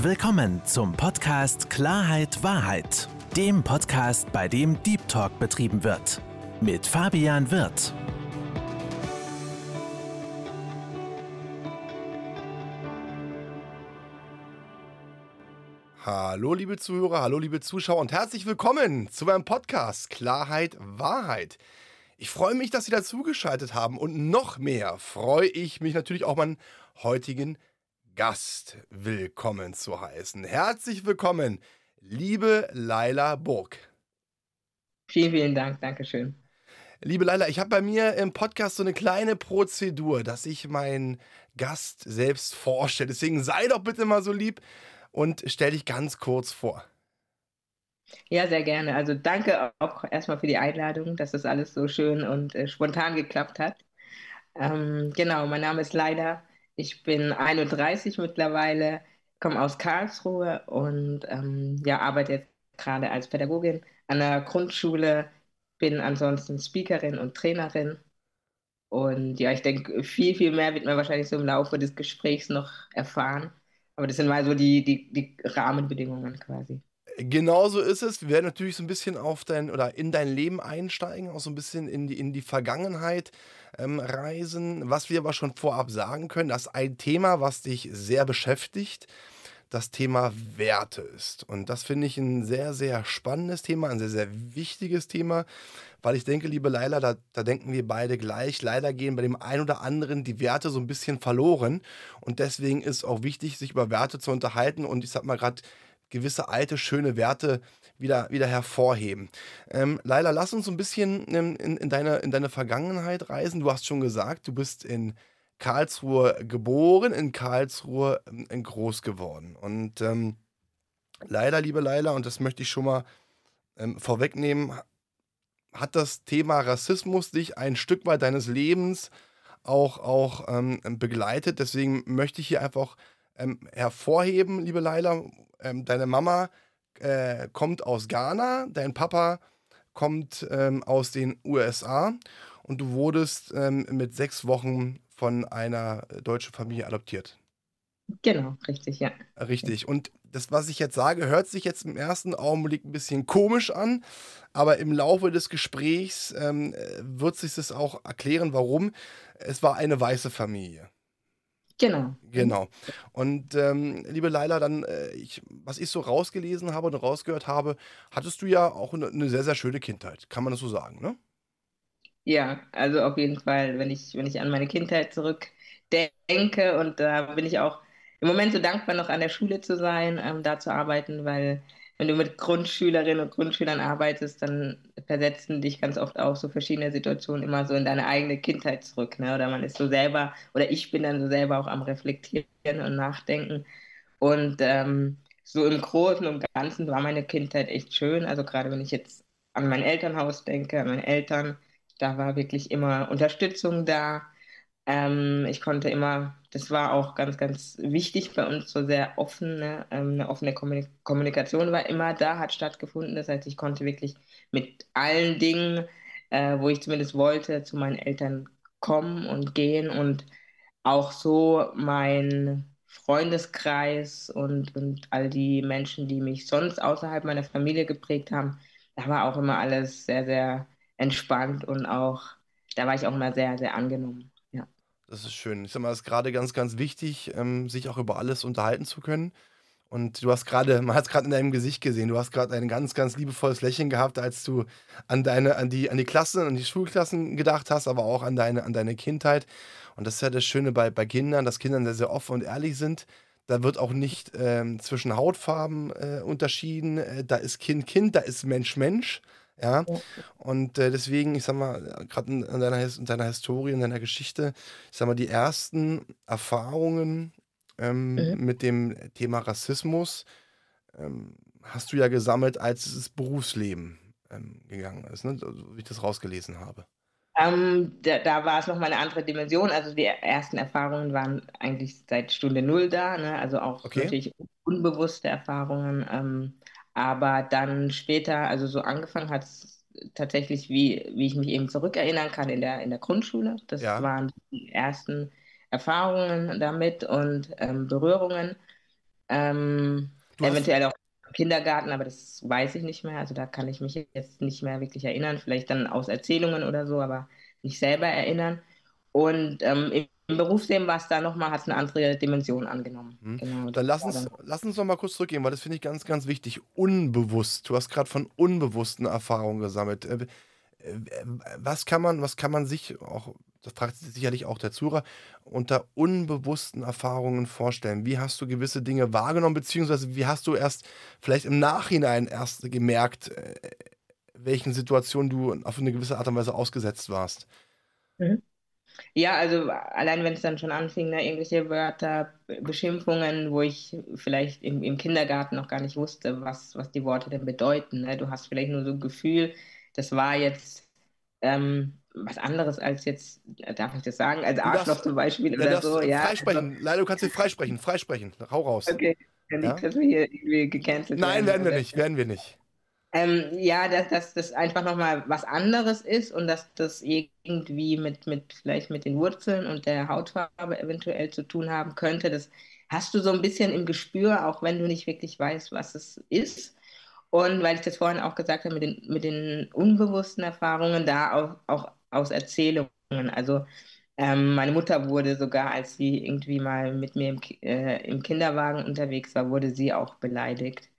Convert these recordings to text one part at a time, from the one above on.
Willkommen zum Podcast Klarheit Wahrheit, dem Podcast, bei dem Deep Talk betrieben wird. Mit Fabian Wirth. Hallo liebe Zuhörer, hallo liebe Zuschauer und herzlich willkommen zu meinem Podcast Klarheit Wahrheit. Ich freue mich, dass Sie dazugeschaltet haben und noch mehr freue ich mich natürlich auch meinen heutigen Gast willkommen zu heißen. Herzlich willkommen, liebe Laila Burg. Vielen, vielen Dank, Dankeschön. Liebe Laila, ich habe bei mir im Podcast so eine kleine Prozedur, dass ich meinen Gast selbst vorstelle. Deswegen sei doch bitte mal so lieb und stell dich ganz kurz vor. Ja, sehr gerne. Also danke auch erstmal für die Einladung, dass das alles so schön und äh, spontan geklappt hat. Ähm, genau, mein Name ist Laila ich bin 31 mittlerweile, komme aus Karlsruhe und ähm, ja, arbeite jetzt gerade als Pädagogin an der Grundschule, bin ansonsten Speakerin und Trainerin. Und ja, ich denke, viel, viel mehr wird man wahrscheinlich so im Laufe des Gesprächs noch erfahren. Aber das sind mal so die, die, die Rahmenbedingungen quasi. Genauso ist es. Wir werden natürlich so ein bisschen auf dein oder in dein Leben einsteigen, auch so ein bisschen in die, in die Vergangenheit ähm, reisen. Was wir aber schon vorab sagen können, dass ein Thema, was dich sehr beschäftigt, das Thema Werte ist. Und das finde ich ein sehr, sehr spannendes Thema, ein sehr, sehr wichtiges Thema, weil ich denke, liebe Leila, da, da denken wir beide gleich. Leider gehen bei dem einen oder anderen die Werte so ein bisschen verloren. Und deswegen ist auch wichtig, sich über Werte zu unterhalten. Und ich sag mal gerade, gewisse alte, schöne Werte wieder, wieder hervorheben. Ähm, Laila, lass uns ein bisschen in, in, in, deine, in deine Vergangenheit reisen. Du hast schon gesagt, du bist in Karlsruhe geboren, in Karlsruhe ähm, groß geworden. Und ähm, leider, liebe Laila, und das möchte ich schon mal ähm, vorwegnehmen, hat das Thema Rassismus dich ein Stück weit deines Lebens auch, auch ähm, begleitet. Deswegen möchte ich hier einfach ähm, hervorheben, liebe Laila, ähm, deine Mama äh, kommt aus Ghana, dein Papa kommt ähm, aus den USA und du wurdest ähm, mit sechs Wochen von einer deutschen Familie adoptiert. Genau, richtig, ja. Richtig. Und das, was ich jetzt sage, hört sich jetzt im ersten Augenblick ein bisschen komisch an, aber im Laufe des Gesprächs ähm, wird sich das auch erklären, warum. Es war eine weiße Familie. Genau. Genau. Und ähm, liebe Laila, dann, äh, ich, was ich so rausgelesen habe und rausgehört habe, hattest du ja auch eine, eine sehr, sehr schöne Kindheit. Kann man das so sagen, ne? Ja, also auf jeden Fall, wenn ich, wenn ich an meine Kindheit zurückdenke und da bin ich auch im Moment so dankbar, noch an der Schule zu sein, ähm, da zu arbeiten, weil wenn du mit Grundschülerinnen und Grundschülern arbeitest, dann versetzen dich ganz oft auch so verschiedene Situationen immer so in deine eigene Kindheit zurück. Ne? Oder man ist so selber, oder ich bin dann so selber auch am Reflektieren und Nachdenken. Und ähm, so im Großen und Ganzen war meine Kindheit echt schön. Also gerade wenn ich jetzt an mein Elternhaus denke, an meine Eltern, da war wirklich immer Unterstützung da. Ähm, ich konnte immer, das war auch ganz, ganz wichtig bei uns, so sehr offene, ähm, eine offene Kommunikation war immer da, hat stattgefunden. Das heißt, ich konnte wirklich mit allen Dingen, äh, wo ich zumindest wollte, zu meinen Eltern kommen und gehen und auch so mein Freundeskreis und, und all die Menschen, die mich sonst außerhalb meiner Familie geprägt haben, da war auch immer alles sehr, sehr entspannt und auch, da war ich auch immer sehr, sehr angenommen. Das ist schön. Ich sag mal, es ist gerade ganz, ganz wichtig, ähm, sich auch über alles unterhalten zu können. Und du hast gerade, man hat es gerade in deinem Gesicht gesehen, du hast gerade ein ganz, ganz liebevolles Lächeln gehabt, als du an deine, an die, an die Klassen, an die Schulklassen gedacht hast, aber auch an deine, an deine Kindheit. Und das ist ja das Schöne bei, bei Kindern, dass Kinder sehr, sehr offen und ehrlich sind. Da wird auch nicht ähm, zwischen Hautfarben äh, unterschieden. Äh, da ist Kind Kind, da ist Mensch Mensch. Ja. Und äh, deswegen, ich sag mal, gerade in, in, deiner, in deiner Historie, in deiner Geschichte, ich sag mal, die ersten Erfahrungen ähm, mhm. mit dem Thema Rassismus ähm, hast du ja gesammelt, als das Berufsleben ähm, gegangen ist, ne? Also, wie ich das rausgelesen habe. Ähm, da, da, war es nochmal eine andere Dimension. Also die ersten Erfahrungen waren eigentlich seit Stunde Null da, ne? also auch okay. natürlich unbewusste Erfahrungen. Aber dann später, also so angefangen hat es tatsächlich, wie, wie ich mich eben zurückerinnern kann, in der, in der Grundschule. Das ja. waren die ersten Erfahrungen damit und ähm, Berührungen. Ähm, eventuell auch im Kindergarten, aber das weiß ich nicht mehr. Also da kann ich mich jetzt nicht mehr wirklich erinnern. Vielleicht dann aus Erzählungen oder so, aber nicht selber erinnern. Und ähm, im Berufsleben war es da nochmal, hat es eine andere Dimension angenommen. hm, Genau, dann lass uns, dann. lass uns noch mal kurz zurückgehen, weil das finde ich ganz, ganz wichtig. Unbewusst. Du hast gerade von unbewussten Erfahrungen gesammelt. Äh, äh, was kann man, was kann man sich auch, das fragt sich sicherlich auch der Zuhörer, unter unbewussten Erfahrungen vorstellen? Wie hast du gewisse Dinge wahrgenommen, beziehungsweise wie hast du erst vielleicht im Nachhinein erst gemerkt, äh, welchen Situationen du auf eine gewisse Art und Weise ausgesetzt warst? Mhm. Ja, also allein wenn es dann schon anfing, ne, irgendwelche Wörter, Beschimpfungen, wo ich vielleicht im, im Kindergarten noch gar nicht wusste, was, was die Worte denn bedeuten. Ne? Du hast vielleicht nur so ein Gefühl, das war jetzt ähm, was anderes als jetzt, äh, darf ich das sagen, als Du darfst, Arschloch zum Beispiel ja, oder so, ja. Also, freisprechen. Leider, du kannst dich freisprechen. Freisprechen. Hau raus. okay, dann Ja? nicht, dass wir hier irgendwie gecancelt Nein, werden wir nicht. Werden wir nicht. Ähm, ja, dass, dass das einfach nochmal was anderes ist und dass das irgendwie mit, mit vielleicht mit den Wurzeln und der Hautfarbe eventuell zu tun haben könnte. Das hast du so ein bisschen im Gespür, auch wenn du nicht wirklich weißt, was es ist. Und weil ich das vorhin auch gesagt habe, mit den, mit den unbewussten Erfahrungen, da auch, auch aus Erzählungen. Also ähm, meine Mutter wurde sogar, als sie irgendwie mal mit mir im, äh, im Kinderwagen unterwegs war, wurde sie auch beleidigt.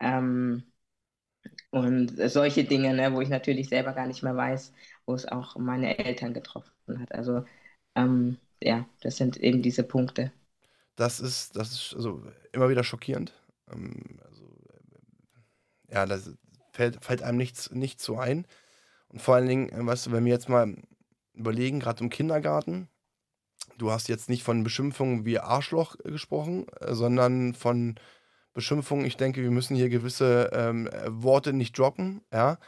Ähm, und solche Dinge, ne, wo ich natürlich selber gar nicht mehr weiß, wo es auch meine Eltern getroffen hat. Also ähm, ja, das sind eben diese Punkte. Das ist, das ist also immer wieder schockierend. Ähm, also, äh, ja, da fällt, fällt einem nichts, nichts so ein. Und vor allen Dingen, äh, weißt du, wenn wir jetzt mal überlegen, gerade im Kindergarten, du hast jetzt nicht von Beschimpfungen wie Arschloch äh, gesprochen, sondern von Beschimpfungen, ich denke, wir müssen hier gewisse ähm, äh, Worte nicht droppen, ja.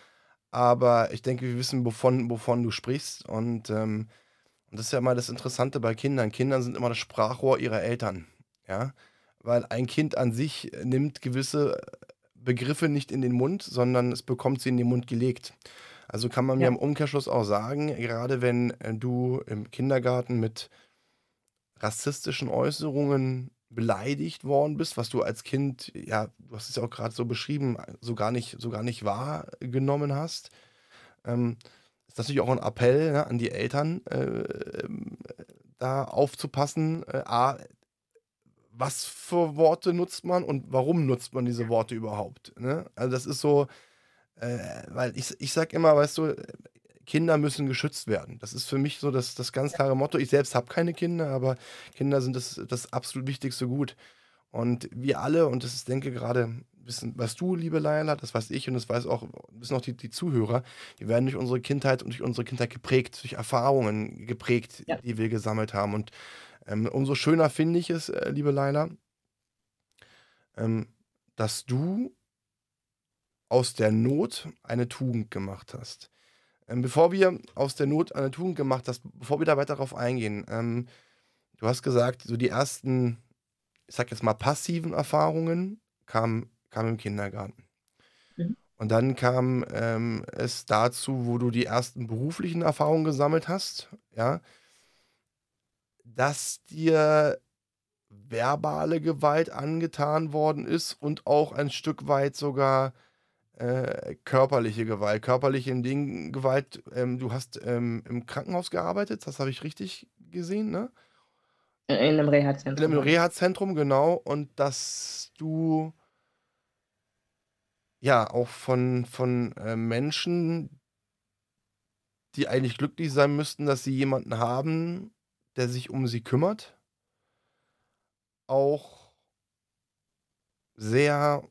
Aber ich denke, wir wissen, wovon, wovon du sprichst. Und, ähm, und das ist ja immer das Interessante bei Kindern. Kinder sind immer das Sprachrohr ihrer Eltern, ja. Weil ein Kind an sich nimmt gewisse Begriffe nicht in den Mund, sondern es bekommt sie in den Mund gelegt. Also kann man mir Ja. im Umkehrschluss auch sagen, gerade wenn äh, du im Kindergarten mit rassistischen Äußerungen beleidigt worden bist, was du als Kind, ja, du hast es ja auch gerade so beschrieben, so gar nicht, so gar nicht wahrgenommen hast, ähm, ist natürlich auch ein Appell ne, an die Eltern, äh, ähm, da aufzupassen, äh, A, was für Worte nutzt man und warum nutzt man diese Worte überhaupt. Ne? Also das ist so, äh, weil ich, ich sag immer, weißt du, Kinder müssen geschützt werden. Das ist für mich so das, das ganz klare Motto. Ich selbst habe keine Kinder, aber Kinder sind das, das absolut wichtigste Gut. Und wir alle, und das ist, denke gerade, wissen, was du, liebe Leila, das weiß ich und das weiß auch, wissen auch die, die Zuhörer, wir werden durch unsere Kindheit und durch unsere Kindheit geprägt, durch Erfahrungen geprägt, Ja. die wir gesammelt haben. Und ähm, umso schöner finde ich es, äh, liebe Leila, ähm, dass du aus der Not eine Tugend gemacht hast. Ähm, bevor wir aus der Not eine Tugend gemacht hast, bevor wir da weiter darauf eingehen, ähm, du hast gesagt, so die ersten, ich sag jetzt mal, passiven Erfahrungen kamen, kamen im Kindergarten. Mhm. Und dann kam ähm, es dazu, wo du die ersten beruflichen Erfahrungen gesammelt hast, ja, dass dir verbale Gewalt angetan worden ist und auch ein Stück weit sogar äh, körperliche Gewalt. Körperliche in Dingen Gewalt, ähm, du hast ähm, im Krankenhaus gearbeitet, das habe ich richtig gesehen, ne? In einem In einem Reha-Zentrum. Reha-Zentrum, genau. Und dass du ja auch von, von äh, Menschen, die eigentlich glücklich sein müssten, dass sie jemanden haben, der sich um sie kümmert, auch sehr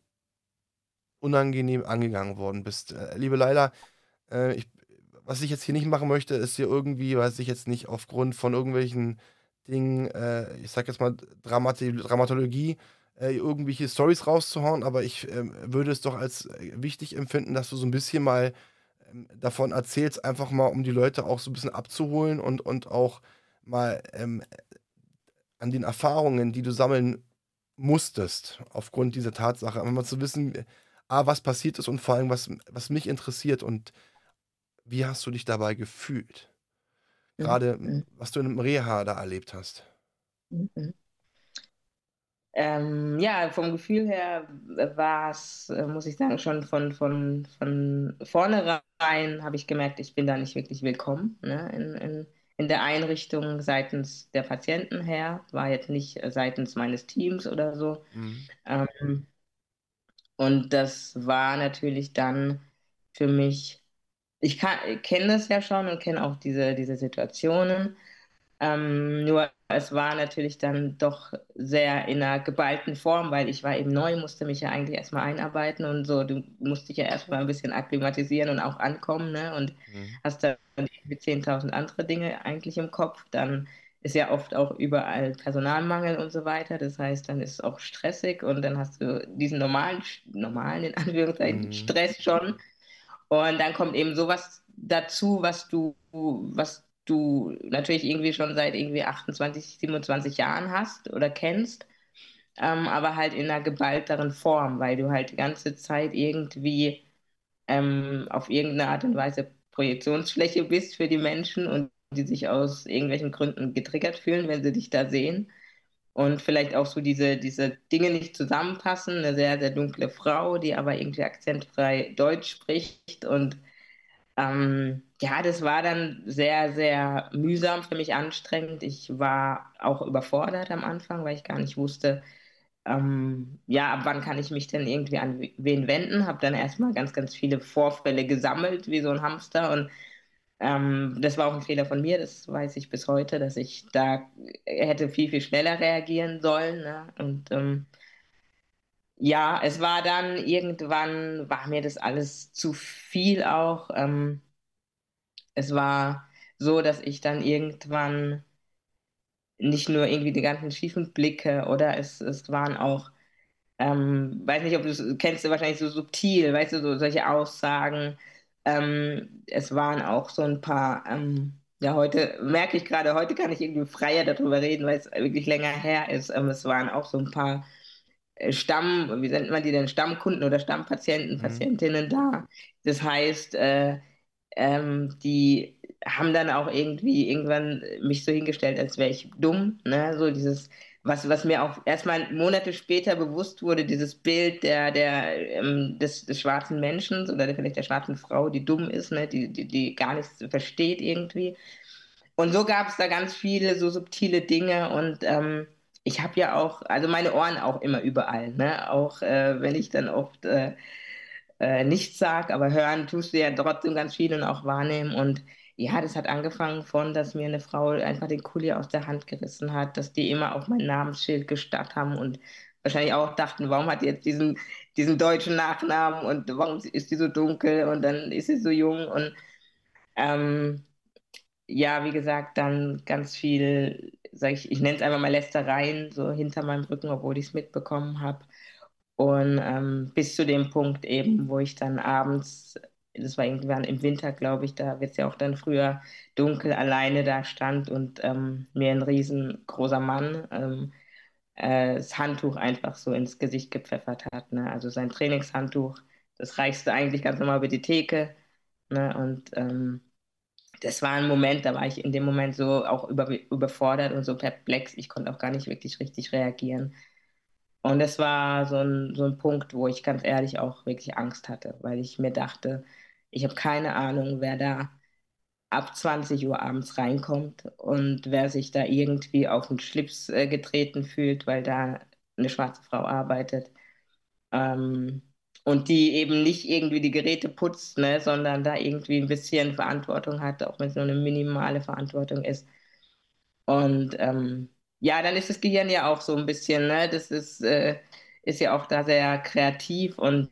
unangenehm angegangen worden bist. Äh, liebe Leila, äh, was ich jetzt hier nicht machen möchte, ist hier irgendwie, weiß ich jetzt nicht, aufgrund von irgendwelchen Dingen, äh, ich sag jetzt mal Dramati Dramatologie, äh, irgendwelche Stories rauszuhauen, aber ich ähm, würde es doch als wichtig empfinden, dass du so ein bisschen mal ähm, davon erzählst, einfach mal, um die Leute auch so ein bisschen abzuholen und, und auch mal ähm, an den Erfahrungen, die du sammeln musstest, aufgrund dieser Tatsache, einfach mal zu wissen, äh, A, was passiert ist und vor allem, was, was mich interessiert und wie hast du dich dabei gefühlt? Gerade, Mhm. was du in einem Reha da erlebt hast. Mhm. Ähm, ja, vom Gefühl her war es, äh, muss ich sagen, schon von, von, von vornherein habe ich gemerkt, ich bin da nicht wirklich willkommen ne, in, in, in der Einrichtung seitens der Patienten her, war jetzt nicht seitens meines Teams oder so. Mhm. Ähm, und das war natürlich dann für mich, ich kenne das ja schon und kenne auch diese, diese Situationen. Ähm, nur es war natürlich dann doch sehr in einer geballten Form, weil ich war eben neu, musste mich ja eigentlich erstmal einarbeiten und so. Du musst dich ja erstmal ein bisschen akklimatisieren und auch ankommen, ne? Und mhm. hast dann irgendwie 10.000 andere Dinge eigentlich im Kopf. Dann ist ja oft auch überall Personalmangel und so weiter. Das heißt, dann ist es auch stressig und dann hast du diesen normalen, normalen in Anführungszeichen, mhm. Stress schon. Und dann kommt eben sowas dazu, was du, was du natürlich irgendwie schon seit irgendwie 28, 27 Jahren hast oder kennst, ähm, aber halt in einer geballteren Form, weil du halt die ganze Zeit irgendwie ähm, auf irgendeine Art und Weise Projektionsfläche bist für die Menschen und die sich aus irgendwelchen Gründen getriggert fühlen, wenn sie dich da sehen. Und vielleicht auch so diese, diese Dinge nicht zusammenpassen. Eine sehr, sehr dunkle Frau, die aber irgendwie akzentfrei Deutsch spricht und ähm, ja, das war dann sehr, sehr mühsam für mich anstrengend. Ich war auch überfordert am Anfang, weil ich gar nicht wusste, ähm, ja, ab wann kann ich mich denn irgendwie an wen wenden. Habe dann erstmal ganz, ganz viele Vorfälle gesammelt, wie so ein Hamster. Und ähm, das war auch ein Fehler von mir, das weiß ich bis heute, dass ich da hätte viel, viel schneller reagieren sollen. Ne? Und ähm, ja, es war dann irgendwann, war mir das alles zu viel auch. Ähm, es war so, dass ich dann irgendwann nicht nur irgendwie die ganzen schiefen Blicke oder es, es waren auch, ähm, weiß nicht, ob du es kennst, wahrscheinlich so subtil, weißt du, so solche Aussagen. Ähm, es waren auch so ein paar, ähm, ja, heute merke ich gerade, heute kann ich irgendwie freier darüber reden, weil es wirklich länger her ist. Ähm, es waren auch so ein paar äh, Stamm, wie nennt man die denn, Stammkunden oder Stammpatienten, mhm. Patientinnen da. Das heißt, äh, ähm, die haben dann auch irgendwie irgendwann mich so hingestellt, als wäre ich dumm. Ne? So dieses, was, was mir auch erstmal Monate später bewusst wurde, dieses Bild der, der, ähm, des, des schwarzen Menschen oder vielleicht der schwarzen Frau, die dumm ist, ne? die, die, die gar nichts versteht irgendwie. Und so gab es da ganz viele so subtile Dinge und ähm, ich habe ja auch, also meine Ohren auch immer überall, ne? Auch äh, wenn ich dann oft äh, äh, nichts sage, aber hören tust du ja trotzdem ganz viel und auch wahrnehmen. Und ja, das hat angefangen von, dass mir eine Frau einfach den Kuli aus der Hand gerissen hat, dass die immer auf mein Namensschild gestarrt haben und wahrscheinlich auch dachten, warum hat die jetzt diesen, diesen deutschen Nachnamen und warum ist die so dunkel und dann ist sie so jung und ähm, ja, wie gesagt, dann ganz viel, sag ich, ich nenne es einfach mal Lästereien, so hinter meinem Rücken, obwohl ich es mitbekommen habe. Und ähm, bis zu dem Punkt eben, wo ich dann abends, das war irgendwann im Winter, glaube ich, da wird es ja auch dann früher dunkel, alleine da stand und ähm, mir ein riesengroßer Mann ähm, äh, das Handtuch einfach so ins Gesicht gepfeffert hat. Ne? Also sein Trainingshandtuch, das reichste eigentlich ganz normal über die Theke. Ne? Und ähm, das war ein Moment, da war ich in dem Moment so auch über, überfordert und so perplex. Ich konnte auch gar nicht wirklich richtig reagieren. Und das war so ein, so ein Punkt, wo ich ganz ehrlich auch wirklich Angst hatte, weil ich mir dachte, ich habe keine Ahnung, wer da ab 20 Uhr abends reinkommt und wer sich da irgendwie auf den Schlips äh, getreten fühlt, weil da eine schwarze Frau arbeitet. Ähm, und die eben nicht irgendwie die Geräte putzt, ne, sondern da irgendwie ein bisschen Verantwortung hat, auch wenn es nur eine minimale Verantwortung ist. Und ähm, ja, dann ist das Gehirn ja auch so ein bisschen, ne, das ist, äh, ist ja auch da sehr kreativ und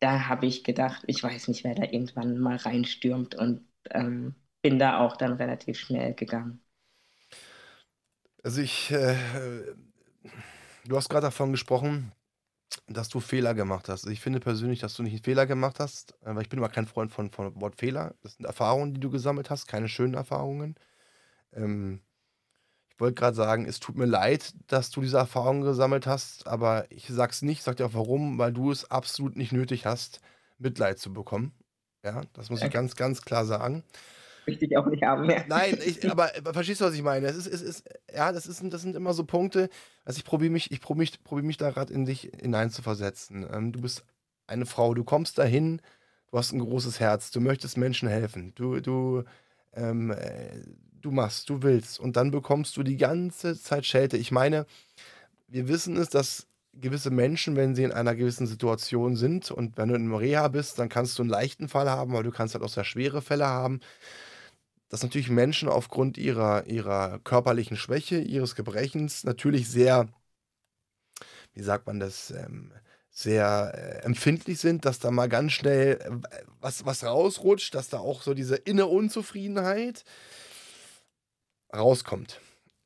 da habe ich gedacht, ich weiß nicht, wer da irgendwann mal reinstürmt und ähm, bin da auch dann relativ schnell gegangen. Also ich, äh, du hast gerade davon gesprochen, dass du Fehler gemacht hast. Ich finde persönlich, dass du nicht einen Fehler gemacht hast, äh, weil ich bin immer kein Freund von, von Wort Fehler. Das sind Erfahrungen, die du gesammelt hast, keine schönen Erfahrungen. Ähm, ich wollte gerade sagen, es tut mir leid, dass du diese Erfahrungen gesammelt hast, aber ich sag's nicht, sag dir auch warum, weil du es absolut nicht nötig hast, Mitleid zu bekommen. Ja, das muss ich ganz, ganz klar sagen. möchte ich auch nicht haben mehr. Nein, ich, aber verstehst du, was ich meine? Es ist, es ist, ja, das, ist, das sind immer so Punkte, also ich probiere mich, ich probiere mich, probier mich da gerade in dich hineinzuversetzen. Ähm, du bist eine Frau, du kommst dahin, du hast ein großes Herz, du möchtest Menschen helfen, du, du, ähm, äh, du machst, du willst und dann bekommst du die ganze Zeit Schelte. Ich meine, wir wissen es, dass gewisse Menschen, wenn sie in einer gewissen Situation sind und wenn du in Reha bist, dann kannst du einen leichten Fall haben, aber du kannst halt auch sehr schwere Fälle haben dass natürlich Menschen aufgrund ihrer, ihrer körperlichen Schwäche, ihres Gebrechens natürlich sehr, wie sagt man das, ähm, sehr äh, empfindlich sind, dass da mal ganz schnell äh, was, was rausrutscht, dass da auch so diese innere Unzufriedenheit rauskommt.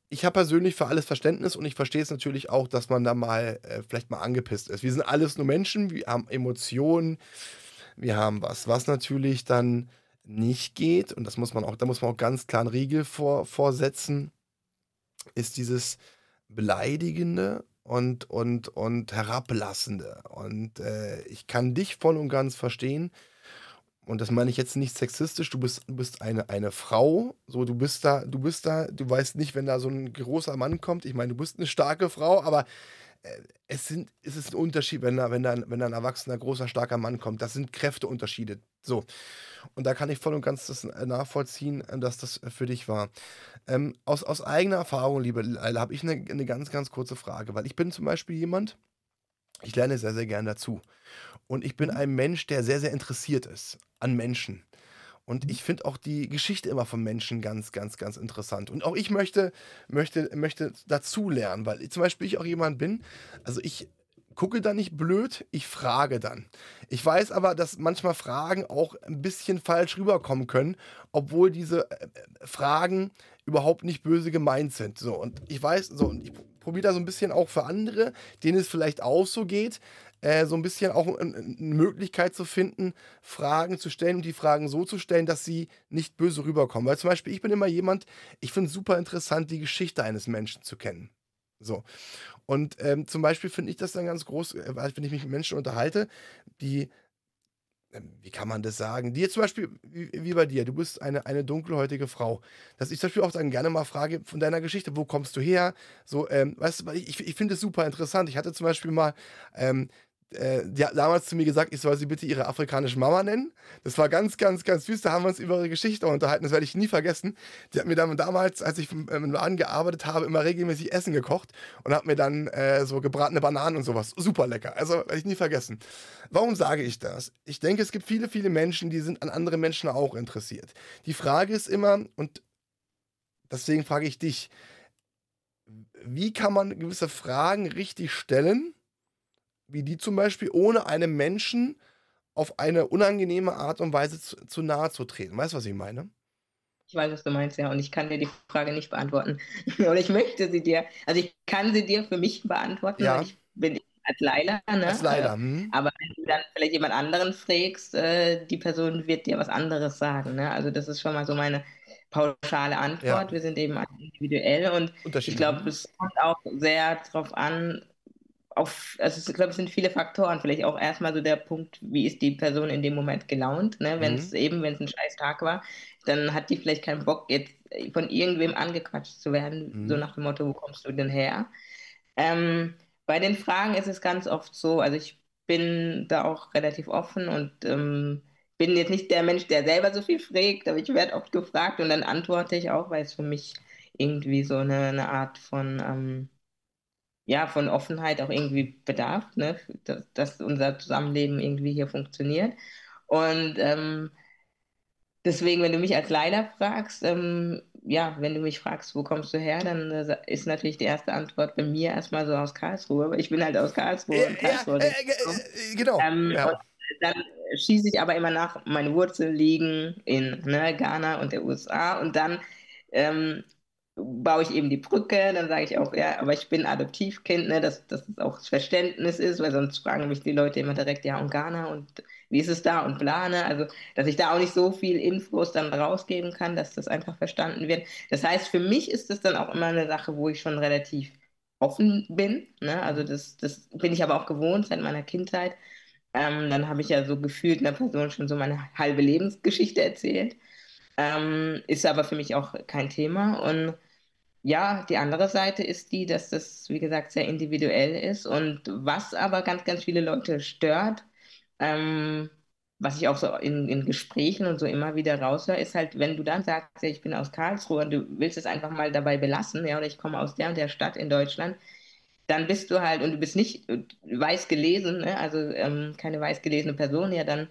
Ich habe persönlich für alles Verständnis und ich verstehe es natürlich auch, dass man da mal äh, vielleicht mal angepisst ist. Wir sind alles nur Menschen, wir haben Emotionen, wir haben was, was natürlich dann nicht geht, und das muss man auch, da muss man auch ganz klar einen Riegel vor, vorsetzen, ist dieses Beleidigende und, und, und Herablassende. Und äh, ich kann dich voll und ganz verstehen. Und das meine ich jetzt nicht sexistisch, du bist, du bist eine, eine Frau, so du bist da, du bist da, du weißt nicht, wenn da so ein großer Mann kommt. Ich meine, du bist eine starke Frau, aber äh, es, sind, es ist ein Unterschied, wenn da, wenn, da, wenn da ein erwachsener, großer, starker Mann kommt. Das sind Kräfteunterschiede. So. Und da kann ich voll und ganz das äh, nachvollziehen, äh, dass das für dich war. Ähm, aus, aus eigener Erfahrung, liebe Leila, habe ich eine, eine ganz, ganz kurze Frage, weil ich bin zum Beispiel jemand, ich lerne sehr, sehr gern dazu. Und ich bin mhm. ein Mensch, der sehr, sehr interessiert ist an Menschen. Und ich finde auch die Geschichte immer von Menschen ganz, ganz, ganz interessant. Und auch ich möchte, möchte, möchte dazu lernen, weil zum Beispiel ich auch jemand bin, also ich gucke da nicht blöd, ich frage dann. Ich weiß aber, dass manchmal Fragen auch ein bisschen falsch rüberkommen können, obwohl diese äh, äh, Fragen überhaupt nicht böse gemeint sind. So, und ich weiß, so, und ich probiere da so ein bisschen auch für andere, denen es vielleicht auch so geht, äh, so ein bisschen auch eine Möglichkeit zu finden, Fragen zu stellen und die Fragen so zu stellen, dass sie nicht böse rüberkommen. Weil zum Beispiel, ich bin immer jemand, ich finde es super interessant, die Geschichte eines Menschen zu kennen. So. Und ähm, zum Beispiel finde ich das dann ganz groß, äh, wenn ich mich mit Menschen unterhalte, die, wie kann man das sagen, jetzt zum Beispiel, wie, wie, bei dir, du bist eine, eine dunkelhäutige Frau, dass ich zum Beispiel auch dann gerne mal frage von deiner Geschichte, wo kommst du her? So, ähm, weißt du, ich, ich finde es super interessant. Ich hatte zum Beispiel mal ähm, äh, die hat damals zu mir gesagt, ich soll sie bitte ihre afrikanische Mama nennen. Das war ganz, ganz, ganz süß. Da haben wir uns über ihre Geschichte unterhalten. Das werde ich nie vergessen. Die hat mir dann damals, als ich Laden gearbeitet habe, immer regelmäßig Essen gekocht und hat mir dann äh, so gebratene Bananen und sowas. Super lecker. Also werde ich nie vergessen. Warum sage ich das? Ich denke, es gibt viele, viele Menschen, die sind an andere Menschen auch interessiert. Die Frage ist immer, und deswegen frage ich dich, wie kann man gewisse Fragen richtig stellen? Wie die zum Beispiel, ohne einem Menschen auf eine unangenehme Art und Weise zu, zu nahe zu treten. Weißt du, was ich meine? Ich weiß, was du meinst, ja, und ich kann dir die Frage nicht beantworten. Oder ich möchte sie dir, also ich kann sie dir für mich beantworten, ja. weil ich bin als Leila, ne? Als Leila, hm. Aber wenn du dann vielleicht jemand anderen fragst, äh, die Person wird dir was anderes sagen, ne? Also das ist schon mal so meine pauschale Antwort. Ja. Wir sind eben individuell und ich glaube, es kommt auch sehr darauf an, auf, also ich glaube, es sind viele Faktoren. Vielleicht auch erstmal so der Punkt, wie ist die Person in dem Moment gelaunt, ne? Wenn es mhm. eben, wenn es ein scheiß Tag war, dann hat die vielleicht keinen Bock, jetzt von irgendwem angequatscht zu werden, mhm. so nach dem Motto, wo kommst du denn her? Ähm, bei den Fragen ist es ganz oft so, also ich bin da auch relativ offen und ähm, bin jetzt nicht der Mensch, der selber so viel fragt, aber ich werde oft gefragt und dann antworte ich auch, weil es für mich irgendwie so eine, eine Art von ähm, ja, von Offenheit auch irgendwie bedarf, ne? dass, dass unser Zusammenleben irgendwie hier funktioniert. Und ähm, deswegen, wenn du mich als Leila fragst, ähm, ja, wenn du mich fragst, wo kommst du her, dann äh, ist natürlich die erste Antwort bei mir erstmal so aus Karlsruhe, weil ich bin halt aus Karlsruhe. und Karlsruhe ja, äh, äh, genau. Ähm, ja. dann schieße ich aber immer nach, meine Wurzeln liegen in ne, Ghana und der USA und dann ähm, baue ich eben die Brücke, dann sage ich auch, ja, aber ich bin Adoptivkind, ne, dass, dass das auch Verständnis ist, weil sonst fragen mich die Leute immer direkt, ja, und Ghana und wie ist es da und Plane, also dass ich da auch nicht so viel Infos dann rausgeben kann, dass das einfach verstanden wird. Das heißt, für mich ist das dann auch immer eine Sache, wo ich schon relativ offen bin, ne, also das, das bin ich aber auch gewohnt seit meiner Kindheit. Ähm, dann habe ich ja so gefühlt einer Person schon so meine halbe Lebensgeschichte erzählt. Ähm, ist aber für mich auch kein Thema. Und ja, die andere Seite ist die, dass das, wie gesagt, sehr individuell ist. Und was aber ganz, ganz viele Leute stört, ähm, was ich auch so in, in Gesprächen und so immer wieder raushöre, ist halt, wenn du dann sagst, ja, ich bin aus Karlsruhe und du willst es einfach mal dabei belassen, ja, oder ich komme aus der und der Stadt in Deutschland, dann bist du halt, und du bist nicht weiß gelesen, ne, also ähm, keine weiß gelesene Person, ja, dann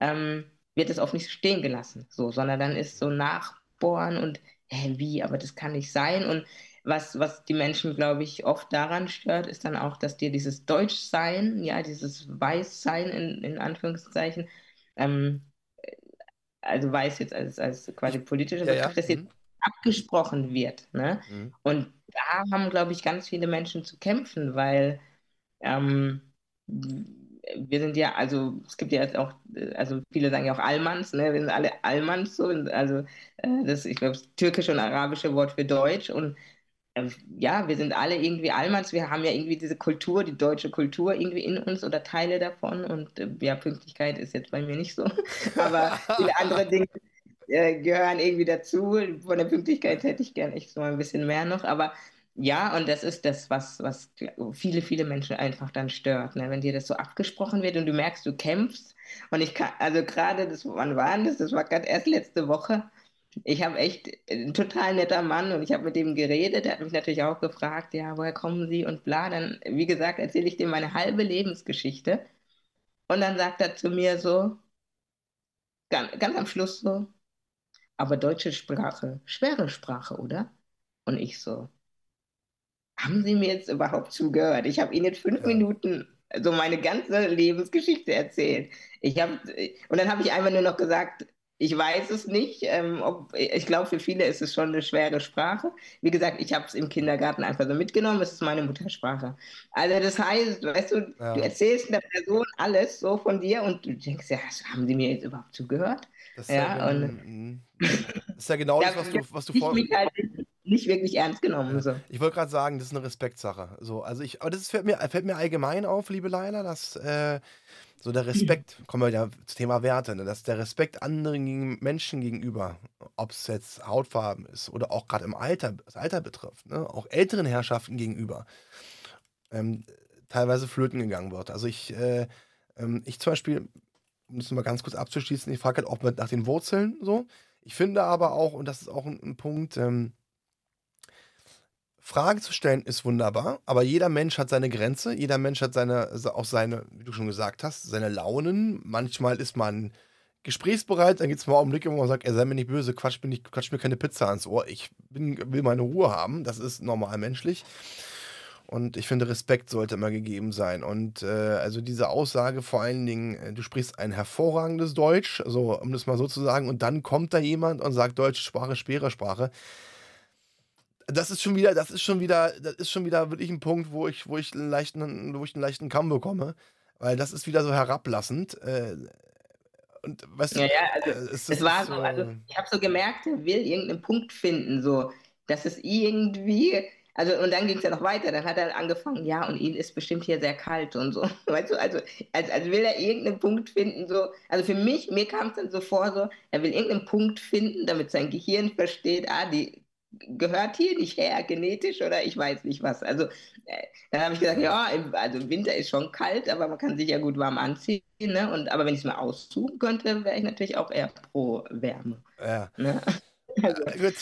ähm, wird es oft nicht stehen gelassen, so, sondern dann ist so Nachbohren und, hä, wie, aber das kann nicht sein und was, was die Menschen, glaube ich, oft daran stört, ist dann auch, dass dir dieses Deutschsein, ja, dieses Weißsein in, in Anführungszeichen, ähm, also weiß jetzt als, als quasi politischer Ja, Begriff, ja. dass jetzt Mhm. abgesprochen wird. Ne? Mhm. Und da haben, glaube ich, ganz viele Menschen zu kämpfen, weil ähm, wir sind ja, also es gibt ja jetzt auch, äh, also viele sagen ja auch Almans, ne? Wir sind alle Almans so, also äh, das, ich glaube, das türkische und arabische Wort für Deutsch und äh, ja, wir sind alle irgendwie Almans, wir haben ja irgendwie diese Kultur, die deutsche Kultur irgendwie in uns oder Teile davon und ja, Pünktlichkeit ist jetzt bei mir nicht so, aber viele andere Dinge äh, gehören irgendwie dazu. Von der Pünktlichkeit hätte ich gern echt so ein bisschen mehr noch, aber ja, und das ist das, was, was viele, viele Menschen einfach dann stört, ne? Wenn dir das so abgesprochen wird und du merkst, du kämpfst. Und ich kann, also gerade das, wann war das? Das war gerade erst letzte Woche. Ich habe echt ein total netter Mann und ich habe mit dem geredet. Er hat mich natürlich auch gefragt, ja, woher kommen Sie und bla. Dann, wie gesagt, erzähle ich dem meine halbe Lebensgeschichte. Und dann sagt er zu mir so, ganz, ganz am Schluss so, aber deutsche Sprache, schwere Sprache, oder? Und ich so, haben Sie mir jetzt überhaupt zugehört? Ich habe Ihnen in fünf Ja. Minuten so meine ganze Lebensgeschichte erzählt. Ich hab, und dann habe ich einfach nur noch gesagt, ich weiß es nicht. Ähm, ob, ich glaube, für viele ist es schon eine schwere Sprache. Wie gesagt, ich habe es im Kindergarten einfach so mitgenommen. Es ist meine Muttersprache. Also das heißt, weißt du, Ja. du erzählst der Person alles so von dir und du denkst, ja, haben Sie mir jetzt überhaupt zugehört? Das ist Ja, ja, und- gen- mhm. das ist ja genau Da das, was du, was du vor. halt nicht wirklich ernst genommen. So. Ich wollte gerade sagen, das ist eine Respektsache. So, also ich, aber das fällt mir, fällt mir allgemein auf, liebe Leila, dass äh, so der Respekt, kommen wir ja zum Thema Werte, ne, dass der Respekt anderen Menschen gegenüber, ob es jetzt Hautfarben ist oder auch gerade im Alter, das Alter betrifft, ne, auch älteren Herrschaften gegenüber, ähm, teilweise flöten gegangen wird. Also ich, äh, ähm, ich zum Beispiel, um das mal ganz kurz abzuschließen, ich frage halt auch nach den Wurzeln so. Ich finde aber auch, und das ist auch ein, ein Punkt, ähm, Frage zu stellen ist wunderbar, aber jeder Mensch hat seine Grenze, jeder Mensch hat seine, auch seine, wie du schon gesagt hast, seine Launen. Manchmal ist man gesprächsbereit, dann gibt es mal Augenblicke, wo man sagt, er sei mir nicht böse, quatsch mir, nicht, quatsch mir keine Pizza ans Ohr, ich bin, will meine Ruhe haben, das ist normal menschlich. Und ich finde, Respekt sollte immer gegeben sein. Und äh, also diese Aussage vor allen Dingen, äh, du sprichst ein hervorragendes Deutsch, so, um das mal so zu sagen, und dann kommt da jemand und sagt, deutsche Sprache, schwere Sprache das ist schon wieder, das ist schon wieder, das ist schon wieder wirklich ein Punkt, wo ich, wo ich einen leichten, wo ich einen leichten Kamm bekomme, weil das ist wieder so herablassend. Äh, und weißt du, Ja, ja, also äh, es, Es war so, also ich habe so gemerkt, er will irgendeinen Punkt finden, so, dass es irgendwie, also und dann ging es ja noch weiter, dann hat er angefangen, ja, und ihn ist bestimmt hier sehr kalt und so, weißt du, also als, als will er irgendeinen Punkt finden, so, also für mich, mir kam es dann so vor, so, er will irgendeinen Punkt finden, damit sein Gehirn versteht, ah, die gehört hier nicht her, genetisch oder ich weiß nicht was. Also äh, dann habe ich gesagt, ja, im, also im Winter ist schon kalt, aber man kann sich ja gut warm anziehen, ne? Und aber wenn ich es mal aussuchen könnte, wäre ich natürlich auch eher pro Wärme. ja. Ne? Also, Gut.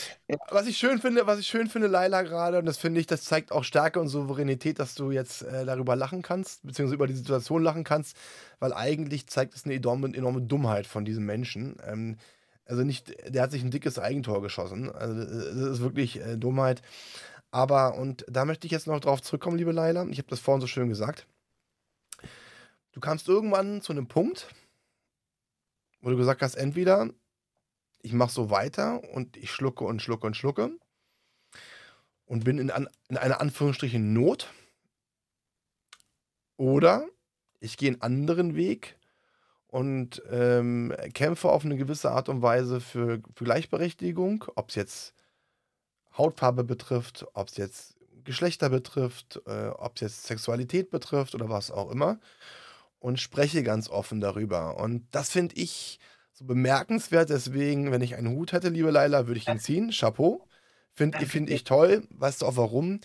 Was ich schön finde, was ich schön finde, Laila gerade, und das finde ich, das zeigt auch Stärke und Souveränität, dass du jetzt äh, darüber lachen kannst, beziehungsweise über die Situation lachen kannst, weil eigentlich zeigt es eine enorme, enorme Dummheit von diesem Menschen. Ähm, also nicht, der hat sich ein dickes Eigentor geschossen. Also das ist wirklich äh, Dummheit. Aber, und da möchte ich jetzt noch drauf zurückkommen, liebe Laila. Ich habe das vorhin so schön gesagt. Du kamst irgendwann zu einem Punkt, wo du gesagt hast, entweder ich mache so weiter und ich schlucke und schlucke und schlucke und bin in, an, in einer Anführungsstrichen Not. Oder ich gehe einen anderen Weg und ähm, kämpfe auf eine gewisse Art und Weise für, für Gleichberechtigung, ob es jetzt Hautfarbe betrifft, ob es jetzt Geschlechter betrifft, äh, ob es jetzt Sexualität betrifft oder was auch immer und spreche ganz offen darüber. Und das finde ich so bemerkenswert. Deswegen, wenn ich einen Hut hätte, liebe Laila, würde ich ihn ziehen. Chapeau. Finde find ich toll. Weißt du auch warum?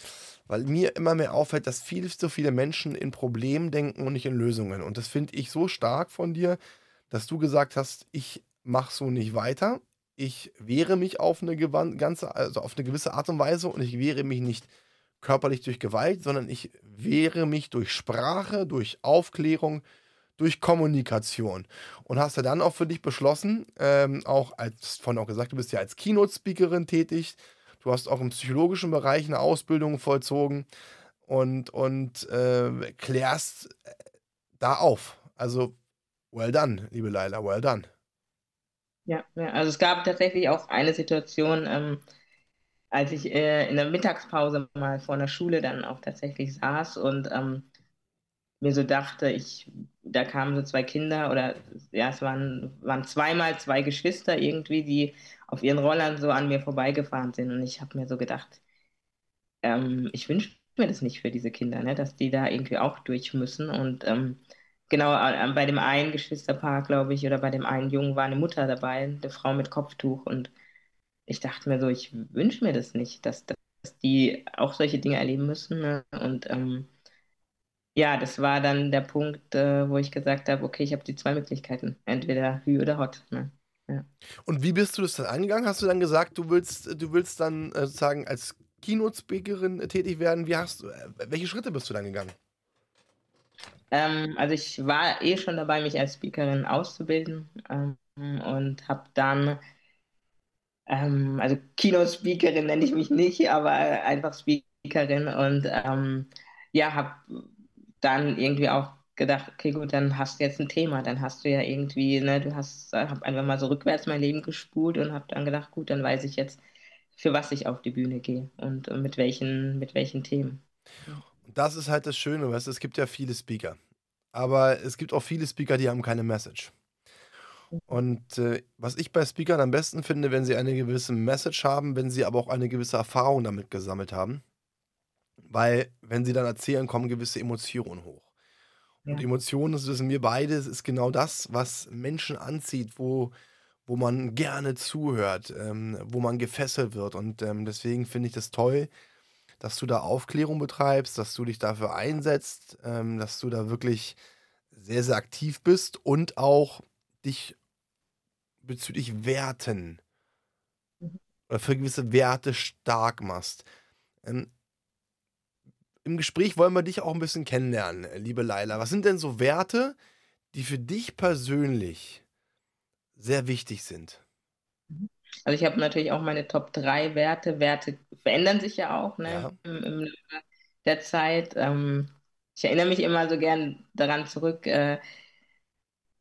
Weil mir immer mehr auffällt, dass viel zu viele Menschen in Problemen denken und nicht in Lösungen. Und das finde ich so stark von dir, dass du gesagt hast, ich mache so nicht weiter. Ich wehre mich auf eine, ganze, also auf eine gewisse Art und Weise und ich wehre mich nicht körperlich durch Gewalt, sondern ich wehre mich durch Sprache, durch Aufklärung, durch Kommunikation. Und hast ja dann auch für dich beschlossen, ähm, auch als von auch gesagt, du bist ja als Keynote-Speakerin tätig, du hast auch im psychologischen Bereich eine Ausbildung vollzogen und, und äh, klärst äh, da auf. Also, well done, liebe Laila, well done. Ja, ja, also es gab tatsächlich auch eine Situation, ähm, als ich äh, in der Mittagspause mal vor einer Schule dann auch tatsächlich saß und ähm, mir so dachte, ich, da kamen so zwei Kinder oder ja, es waren, waren zweimal zwei Geschwister irgendwie, die auf ihren Rollern so an mir vorbeigefahren sind. Und ich habe mir so gedacht, ähm, ich wünsche mir das nicht für diese Kinder, ne, dass die da irgendwie auch durch müssen. Und ähm, genau äh, bei dem einen Geschwisterpaar, glaube ich, oder bei dem einen Jungen war eine Mutter dabei, eine Frau mit Kopftuch und ich dachte mir so, ich wünsche mir das nicht, dass, dass die auch solche Dinge erleben müssen. Ne? Und ähm, ja, das war dann der Punkt, äh, wo ich gesagt habe, okay, ich habe die zwei Möglichkeiten, entweder Hü oder Hot. Ne? Ja. Und wie bist du das dann angegangen? Hast du dann gesagt, du willst, du willst dann äh, sozusagen als Keynote-Speakerin äh, tätig werden? Wie hast du, äh, welche Schritte bist du dann gegangen? Ähm, also ich war eh schon dabei, mich als Speakerin auszubilden ähm, und habe dann ähm, also Keynote-Speakerin nenne ich mich nicht, aber einfach Speakerin und ähm, ja, habe dann irgendwie auch gedacht, okay, gut, dann hast du jetzt ein Thema, dann hast du ja irgendwie, ne, du hast, hab einfach mal so rückwärts mein Leben gespult und habe dann gedacht, gut, dann weiß ich jetzt, für was ich auf die Bühne gehe und, und mit welchen, mit welchen Themen. Das ist halt das Schöne, weißt du, es gibt ja viele Speaker, aber es gibt auch viele Speaker, die haben keine Message. Und äh, was ich bei Speakern am besten finde, wenn sie eine gewisse Message haben, wenn sie aber auch eine gewisse Erfahrung damit gesammelt haben. Weil, wenn sie dann erzählen, kommen gewisse Emotionen hoch. Und. Emotionen, das wissen wir beide, ist genau das, was Menschen anzieht, wo, wo man gerne zuhört, ähm, wo man gefesselt wird. Und ähm, deswegen finde ich das toll, dass du da Aufklärung betreibst, dass du dich dafür einsetzt, ähm, dass du da wirklich sehr, sehr aktiv bist und auch dich bezüglich Werten mhm. oder für gewisse Werte stark machst. Im Gespräch wollen wir dich auch ein bisschen kennenlernen, liebe Laila. Was sind denn so Werte, die für dich persönlich sehr wichtig sind? Mhm. Also ich habe natürlich auch meine Top 3 Werte. Werte verändern sich ja auch ne, ja. Im, im Laufe der Zeit. Ähm, ich erinnere mich immer so gern daran zurück. Äh,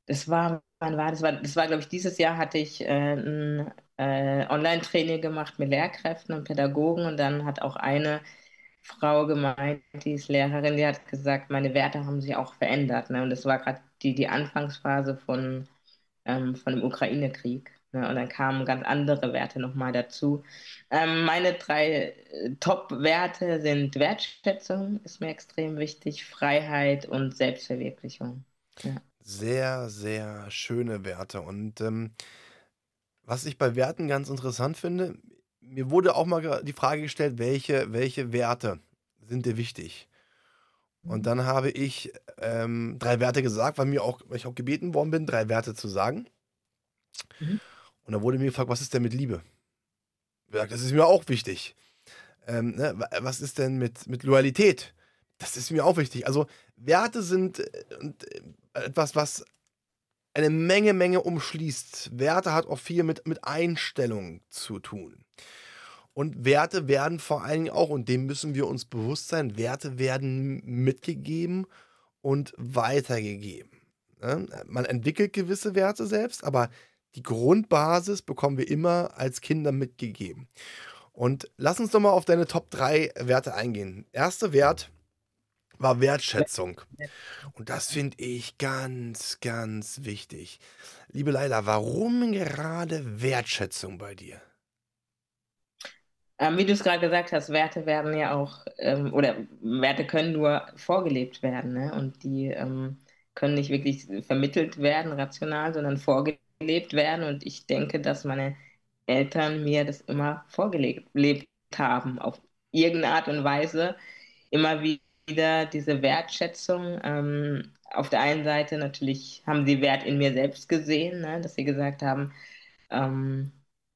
das war Wann war das? War, das war, glaube ich, dieses Jahr hatte ich äh, ein äh, Online-Training gemacht mit Lehrkräften und Pädagogen und dann hat auch eine Frau gemeint, die ist Lehrerin, die hat gesagt, meine Werte haben sich auch verändert. Ne? Und das war gerade die, die Anfangsphase von, ähm, von dem Ukraine-Krieg. Ne? Und dann kamen ganz andere Werte nochmal dazu. Ähm, meine drei äh, Top-Werte sind Wertschätzung, ist mir extrem wichtig, Freiheit und Selbstverwirklichung. Ja. Sehr, sehr schöne Werte. Und ähm, was ich bei Werten ganz interessant finde, mir wurde auch mal die Frage gestellt, welche, welche Werte sind dir wichtig? Und mhm. dann habe ich ähm, drei Werte gesagt, weil mir auch, weil ich auch gebeten worden bin, drei Werte zu sagen. Mhm. Und dann wurde mir gefragt, was ist denn mit Liebe? Gesagt, das ist mir auch wichtig. Ähm, ne, was ist denn mit, mit Loyalität? Das ist mir auch wichtig. Also Werte sind äh, äh, etwas, was eine Menge, Menge umschließt. Werte hat auch viel mit, mit Einstellung zu tun. Und Werte werden vor allen Dingen auch, und dem müssen wir uns bewusst sein, Werte werden mitgegeben und weitergegeben. Ne? Man entwickelt gewisse Werte selbst, aber die Grundbasis bekommen wir immer als Kinder mitgegeben. Und lass uns doch mal auf deine Top 3 Werte eingehen. Erster Wert war Wertschätzung. Und das finde ich ganz, ganz wichtig. Liebe Leila, warum gerade Wertschätzung bei dir? Ähm, wie du es gerade gesagt hast, Werte werden ja auch, ähm, oder Werte können nur vorgelebt werden. Ne? Und die ähm, können nicht wirklich vermittelt werden, rational, sondern vorgelebt werden. Und ich denke, dass meine Eltern mir das immer vorgelebt haben, auf irgendeine Art und Weise. Immer wieder diese Wertschätzung. Ähm, auf der einen Seite natürlich haben sie Wert in mir selbst gesehen, ne? dass sie gesagt haben, ähm,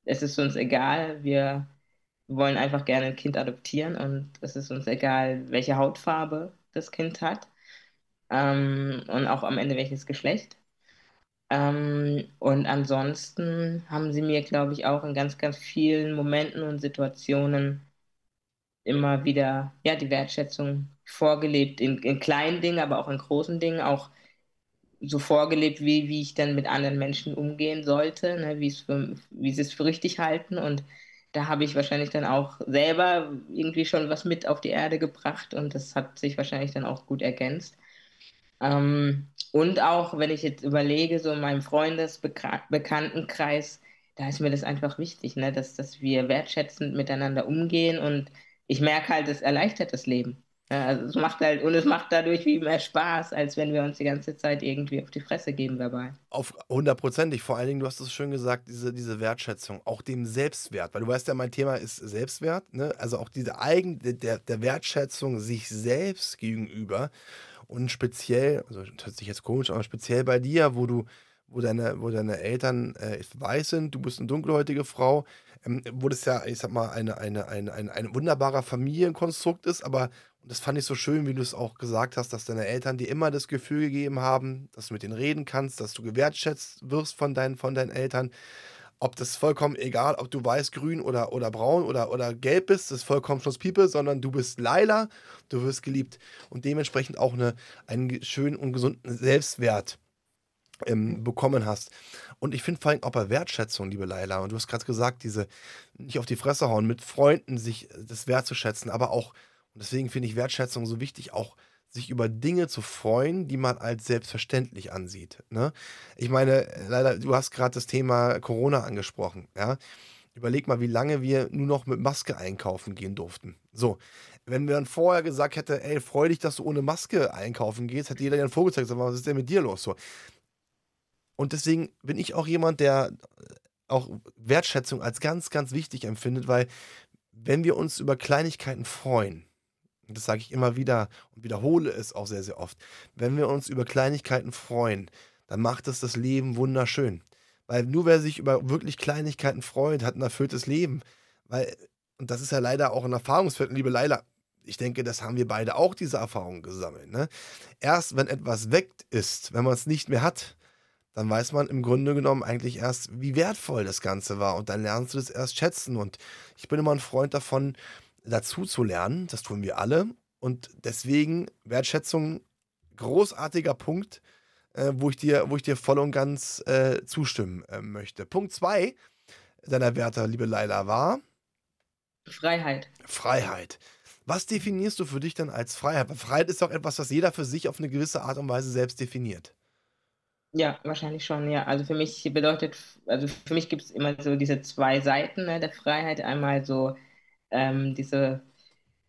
es ist uns egal, wir wollen einfach gerne ein Kind adoptieren und es ist uns egal, welche Hautfarbe das Kind hat ähm, und auch am Ende welches Geschlecht. Ähm, und ansonsten haben sie mir, glaube ich, auch in ganz, ganz vielen Momenten und Situationen immer wieder ja, die Wertschätzung vorgelebt, in, in kleinen Dingen, aber auch in großen Dingen, auch so vorgelebt, wie, wie ich dann mit anderen Menschen umgehen sollte, ne, wie, sie es für richtig halten. Und da habe ich wahrscheinlich dann auch selber irgendwie schon was mit auf die Erde gebracht und das hat sich wahrscheinlich dann auch gut ergänzt. Ähm, und auch, wenn ich jetzt überlege, so in meinem Freundesbekanntenkreis, da ist mir das einfach wichtig, ne, dass, dass wir wertschätzend miteinander umgehen und ich merke halt, es erleichtert das Leben. Ja, also es macht halt, und es macht dadurch viel mehr Spaß, als wenn wir uns die ganze Zeit irgendwie auf die Fresse geben dabei. Auf hundertprozentig. Vor allen Dingen, du hast es schön gesagt, diese, diese Wertschätzung, auch dem Selbstwert. Weil du weißt ja, mein Thema ist Selbstwert. Ne? Also auch diese eigen, der, der Wertschätzung sich selbst gegenüber. Und speziell, also das hört sich jetzt komisch, aber speziell bei dir, wo du, wo deine, wo deine Eltern äh, weiß sind, du bist eine dunkelhäutige Frau, ähm, wo das ja, ich sag mal, eine, eine, eine, ein, ein wunderbarer Familienkonstrukt ist, aber und das fand ich so schön, wie du es auch gesagt hast, dass deine Eltern dir immer das Gefühl gegeben haben, dass du mit denen reden kannst, dass du gewertschätzt wirst von deinen, von deinen Eltern. Ob das vollkommen egal, ob du weiß, grün oder, oder braun oder, oder gelb bist, das ist vollkommen Schlusspiepe, sondern du bist Laila, du wirst geliebt und dementsprechend auch eine, einen schönen und gesunden Selbstwert ähm, bekommen hast. Und ich finde vor allem auch bei Wertschätzung, liebe Laila, und du hast gerade gesagt, diese nicht auf die Fresse hauen, mit Freunden sich das wertzuschätzen, aber auch und deswegen finde ich Wertschätzung so wichtig, auch sich über Dinge zu freuen, die man als selbstverständlich ansieht. Ne? Ich meine, leider, du hast gerade das Thema Corona angesprochen. Ja? Überleg mal, wie lange wir nur noch mit Maske einkaufen gehen durften. So, wenn wir dann vorher gesagt hätten, ey, freu dich, dass du ohne Maske einkaufen gehst, hätte jeder dann vorgezeigt, was ist denn mit dir los? So. Und deswegen bin ich auch jemand, der auch Wertschätzung als ganz, ganz wichtig empfindet, weil wenn wir uns über Kleinigkeiten freuen, das sage ich immer wieder und wiederhole es auch sehr, sehr oft, wenn wir uns über Kleinigkeiten freuen, dann macht es das Leben wunderschön. Weil nur wer sich über wirklich Kleinigkeiten freut, hat ein erfülltes Leben. Weil, und das ist ja leider auch ein Erfahrungsfeld, liebe Leila, ich denke, das haben wir beide auch diese Erfahrung gesammelt. Ne? Erst wenn etwas weg ist, wenn man es nicht mehr hat, dann weiß man im Grunde genommen eigentlich erst, wie wertvoll das Ganze war. Und dann lernst du das erst schätzen. Und ich bin immer ein Freund davon, dazu zu lernen. Das tun wir alle. Und deswegen Wertschätzung, großartiger Punkt, äh, wo, ich dir, wo ich dir voll und ganz äh, zustimmen äh, möchte. Punkt 2 deiner Werte, liebe Laila, war Freiheit. Freiheit. Was definierst du für dich denn als Freiheit? Weil Freiheit ist doch etwas, was jeder für sich auf eine gewisse Art und Weise selbst definiert. Ja, wahrscheinlich schon, ja. Also für mich bedeutet, also für mich gibt es immer so diese zwei Seiten ne, der Freiheit. Einmal so ähm, diese,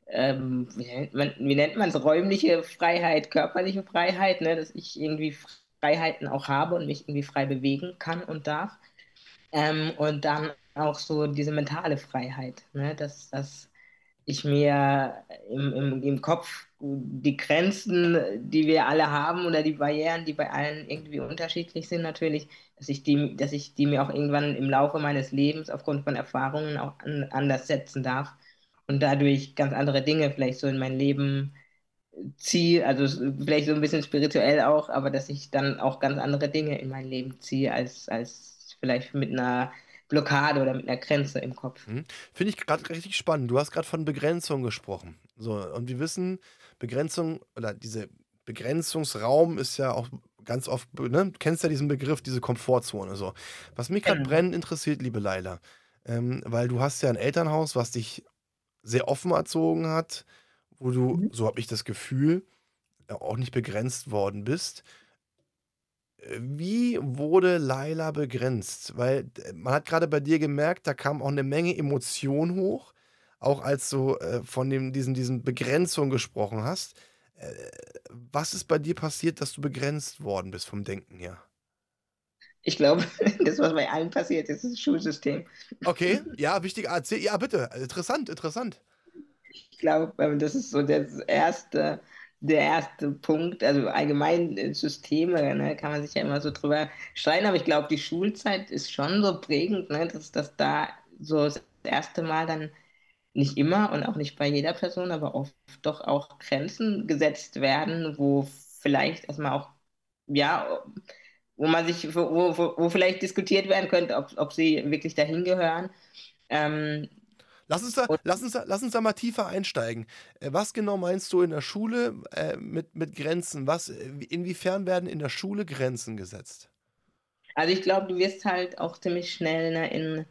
ähm, wie, nennt man, wie nennt man es, räumliche Freiheit, körperliche Freiheit, ne, dass ich irgendwie Freiheiten auch habe und mich irgendwie frei bewegen kann und darf. Ähm, und dann auch so diese mentale Freiheit, ne, dass, dass ich mir im, im, im Kopf die Grenzen, die wir alle haben oder die Barrieren, die bei allen irgendwie unterschiedlich sind natürlich, dass ich die, dass ich die mir auch irgendwann im Laufe meines Lebens aufgrund von Erfahrungen auch an, anders setzen darf und dadurch ganz andere Dinge vielleicht so in mein Leben ziehe, also vielleicht so ein bisschen spirituell auch, aber dass ich dann auch ganz andere Dinge in mein Leben ziehe als, als vielleicht mit einer Blockade oder mit einer Grenze im Kopf. Mhm. Finde ich gerade richtig spannend. Du hast gerade von Begrenzung gesprochen. So, und wir wissen, Begrenzung oder diese Begrenzungsraum ist ja auch ganz oft, ne? du kennst ja diesen Begriff, diese Komfortzone. So. Was mich gerade genau. brennend interessiert, liebe Leila, ähm, weil du hast ja ein Elternhaus, was dich sehr offen erzogen hat, wo du, mhm. so habe ich das Gefühl, auch nicht begrenzt worden bist. Wie wurde Laila begrenzt? Weil man hat gerade bei dir gemerkt, da kam auch eine Menge Emotion hoch, auch als du äh, von dem, diesen, diesen Begrenzungen gesprochen hast. Äh, was ist bei dir passiert, dass du begrenzt worden bist vom Denken her? Ich glaube, das, was bei allen passiert, ist das Schulsystem. Okay, ja, wichtig. Ja, bitte. Interessant, interessant. Ich glaube, ähm, das ist so das erste, der erste Punkt. Also allgemein Systeme, ne, kann man sich ja immer so drüber streiten, aber ich glaube, die Schulzeit ist schon so prägend, ne, dass, dass da so das erste Mal dann nicht immer und auch nicht bei jeder Person, aber oft doch auch Grenzen gesetzt werden, wo vielleicht erstmal auch, ja, wo man sich, wo, wo, wo vielleicht diskutiert werden könnte, ob, ob sie wirklich dahin gehören. Ähm, Lass uns, da, lass, uns da, lass uns da mal tiefer einsteigen. Äh, was genau meinst du in der Schule äh, mit, mit Grenzen? Was, inwiefern werden in der Schule Grenzen gesetzt? Also ich glaube, du wirst halt auch ziemlich schnell ne, in,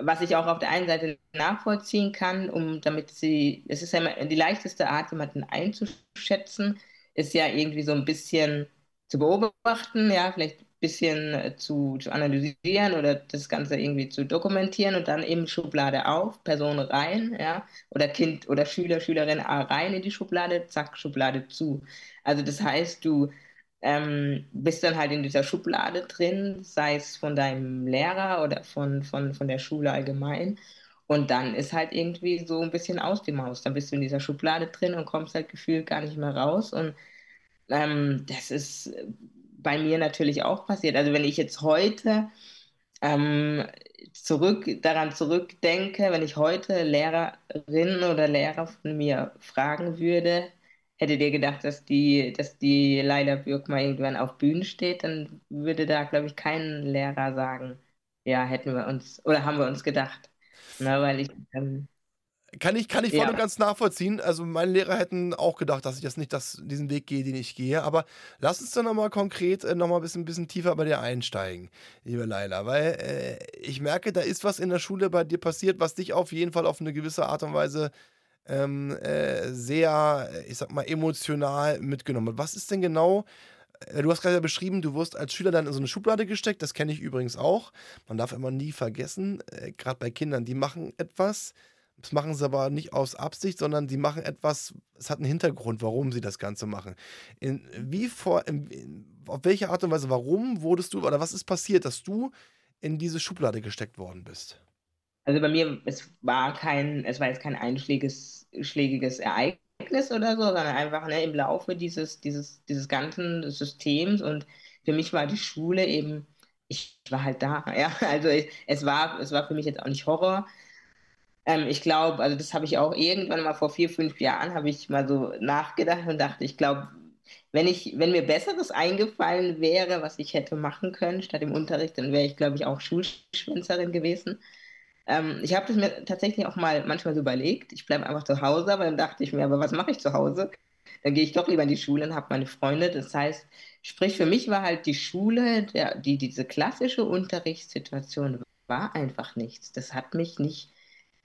was ich auch auf der einen Seite nachvollziehen kann, um damit sie, es ist ja immer die leichteste Art, jemanden einzuschätzen, ist ja irgendwie so ein bisschen zu beobachten, ja, vielleicht ein bisschen äh, zu, zu analysieren oder das Ganze irgendwie zu dokumentieren und dann eben Schublade auf, Person rein, ja, oder Kind oder Schüler, Schülerin rein in die Schublade, zack, Schublade zu. Also das heißt, du ähm, bist dann halt in dieser Schublade drin, sei es von deinem Lehrer oder von, von, von der Schule allgemein. Und dann ist halt irgendwie so ein bisschen aus die Maus. Dann bist du in dieser Schublade drin und kommst halt gefühlt gar nicht mehr raus. Und ähm, das ist bei mir natürlich auch passiert. Also wenn ich jetzt heute ähm, zurück, daran zurückdenke, wenn ich heute Lehrerin oder Lehrer von mir fragen würde, hättet ihr gedacht, dass die, dass die Leila Bürg mal irgendwann auf Bühnen steht, dann würde da, glaube ich, kein Lehrer sagen, ja, hätten wir uns, oder haben wir uns gedacht. Na, weil ich, ähm, kann ich, kann ich voll ja. und ganz nachvollziehen. Also meine Lehrer hätten auch gedacht, dass ich jetzt nicht das, diesen Weg gehe, den ich gehe. Aber lass uns doch nochmal konkret äh, nochmal ein bisschen, bisschen tiefer bei dir einsteigen, liebe Leila. Weil äh, ich merke, da ist was in der Schule bei dir passiert, was dich auf jeden Fall auf eine gewisse Art und Weise ähm, äh, sehr, ich sag mal, emotional mitgenommen hat. Was ist denn genau äh, Du hast gerade beschrieben, du wirst als Schüler dann in so eine Schublade gesteckt. Das kenne ich übrigens auch. Man darf immer nie vergessen, äh, gerade bei Kindern, die machen etwas, das machen sie aber nicht aus Absicht, sondern sie machen etwas, es hat einen Hintergrund, warum sie das Ganze machen. In, wie vor, in, auf welche Art und Weise, warum wurdest du, oder was ist passiert, dass du in diese Schublade gesteckt worden bist? Also bei mir, es war kein, es war jetzt kein einschlägiges schlägiges Ereignis oder so, sondern einfach ne, im Laufe dieses, dieses, dieses ganzen Systems. Und für mich war die Schule eben, ich war halt da, ja, also es war, es war für mich jetzt auch nicht Horror, ähm, ich glaube, also das habe ich auch irgendwann mal vor vier, fünf Jahren, habe ich mal so nachgedacht und dachte, ich glaube, wenn ich, wenn mir Besseres eingefallen wäre, was ich hätte machen können statt im Unterricht, dann wäre ich, glaube ich, auch Schulschwänzerin gewesen. Ähm, ich habe das mir tatsächlich auch mal manchmal so überlegt. Ich bleibe einfach zu Hause, aber dann dachte ich mir, aber was mache ich zu Hause? Dann gehe ich doch lieber in die Schule und habe meine Freunde. Das heißt, sprich, für mich war halt die Schule, der, die, diese klassische Unterrichtssituation war einfach nichts. Das hat mich nicht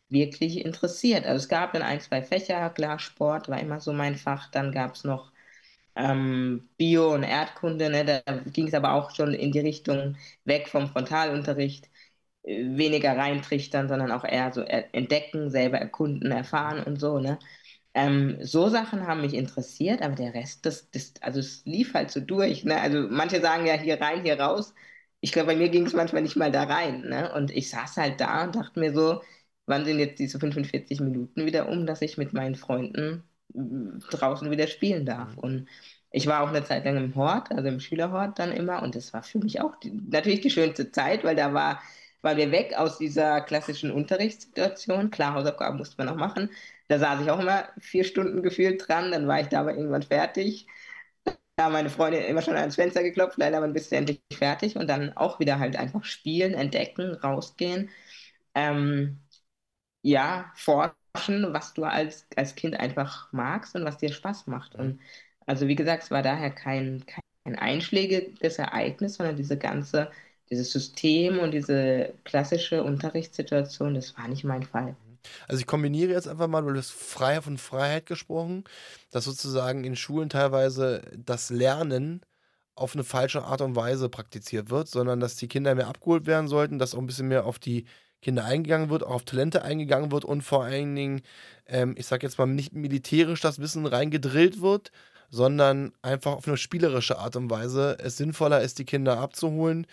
wirklich interessiert. Also es gab dann ein, zwei Fächer, klar, Sport war immer so mein Fach, dann gab es noch ähm, Bio und Erdkunde, ne? da ging es aber auch schon in die Richtung weg vom Frontalunterricht, weniger reintrichtern, sondern auch eher so entdecken, selber erkunden, erfahren und so. Ne? Ähm, so Sachen haben mich interessiert, aber der Rest, das, das, also es lief halt so durch. Ne? Also manche sagen ja hier rein, hier raus. Ich glaube, bei mir ging es manchmal nicht mal da rein. Ne? Und ich saß halt da und dachte mir so, wann sind jetzt diese 45 Minuten wieder um, dass ich mit meinen Freunden mm, draußen wieder spielen darf. Mhm. Und ich war auch eine Zeit lang im Hort, also im Schülerhort dann immer. Und das war für mich auch die, natürlich die schönste Zeit, weil da war, waren wir weg aus dieser klassischen Unterrichtssituation. Klar, Hausaufgaben musste man auch machen. Da saß ich auch immer vier Stunden gefühlt dran. Dann war ich da aber irgendwann fertig. Da meine Freundin immer schon ans Fenster geklopft, leider wann bist du endlich fertig? Und dann auch wieder halt einfach spielen, entdecken, rausgehen. Ähm, ja, forschen, was du als, als Kind einfach magst und was dir Spaß macht. Und also wie gesagt, es war daher kein, kein einschlägiges Ereignis, sondern diese ganze, dieses System und diese klassische Unterrichtssituation, das war nicht mein Fall. Also ich kombiniere jetzt einfach mal, du hast frei von Freiheit gesprochen, dass sozusagen in Schulen teilweise das Lernen auf eine falsche Art und Weise praktiziert wird, sondern dass die Kinder mehr abgeholt werden sollten, dass auch ein bisschen mehr auf die Kinder eingegangen wird, auch auf Talente eingegangen wird und vor allen Dingen, ähm, ich sag jetzt mal, nicht militärisch das Wissen reingedrillt wird, sondern einfach auf eine spielerische Art und Weise es sinnvoller ist, die Kinder abzuholen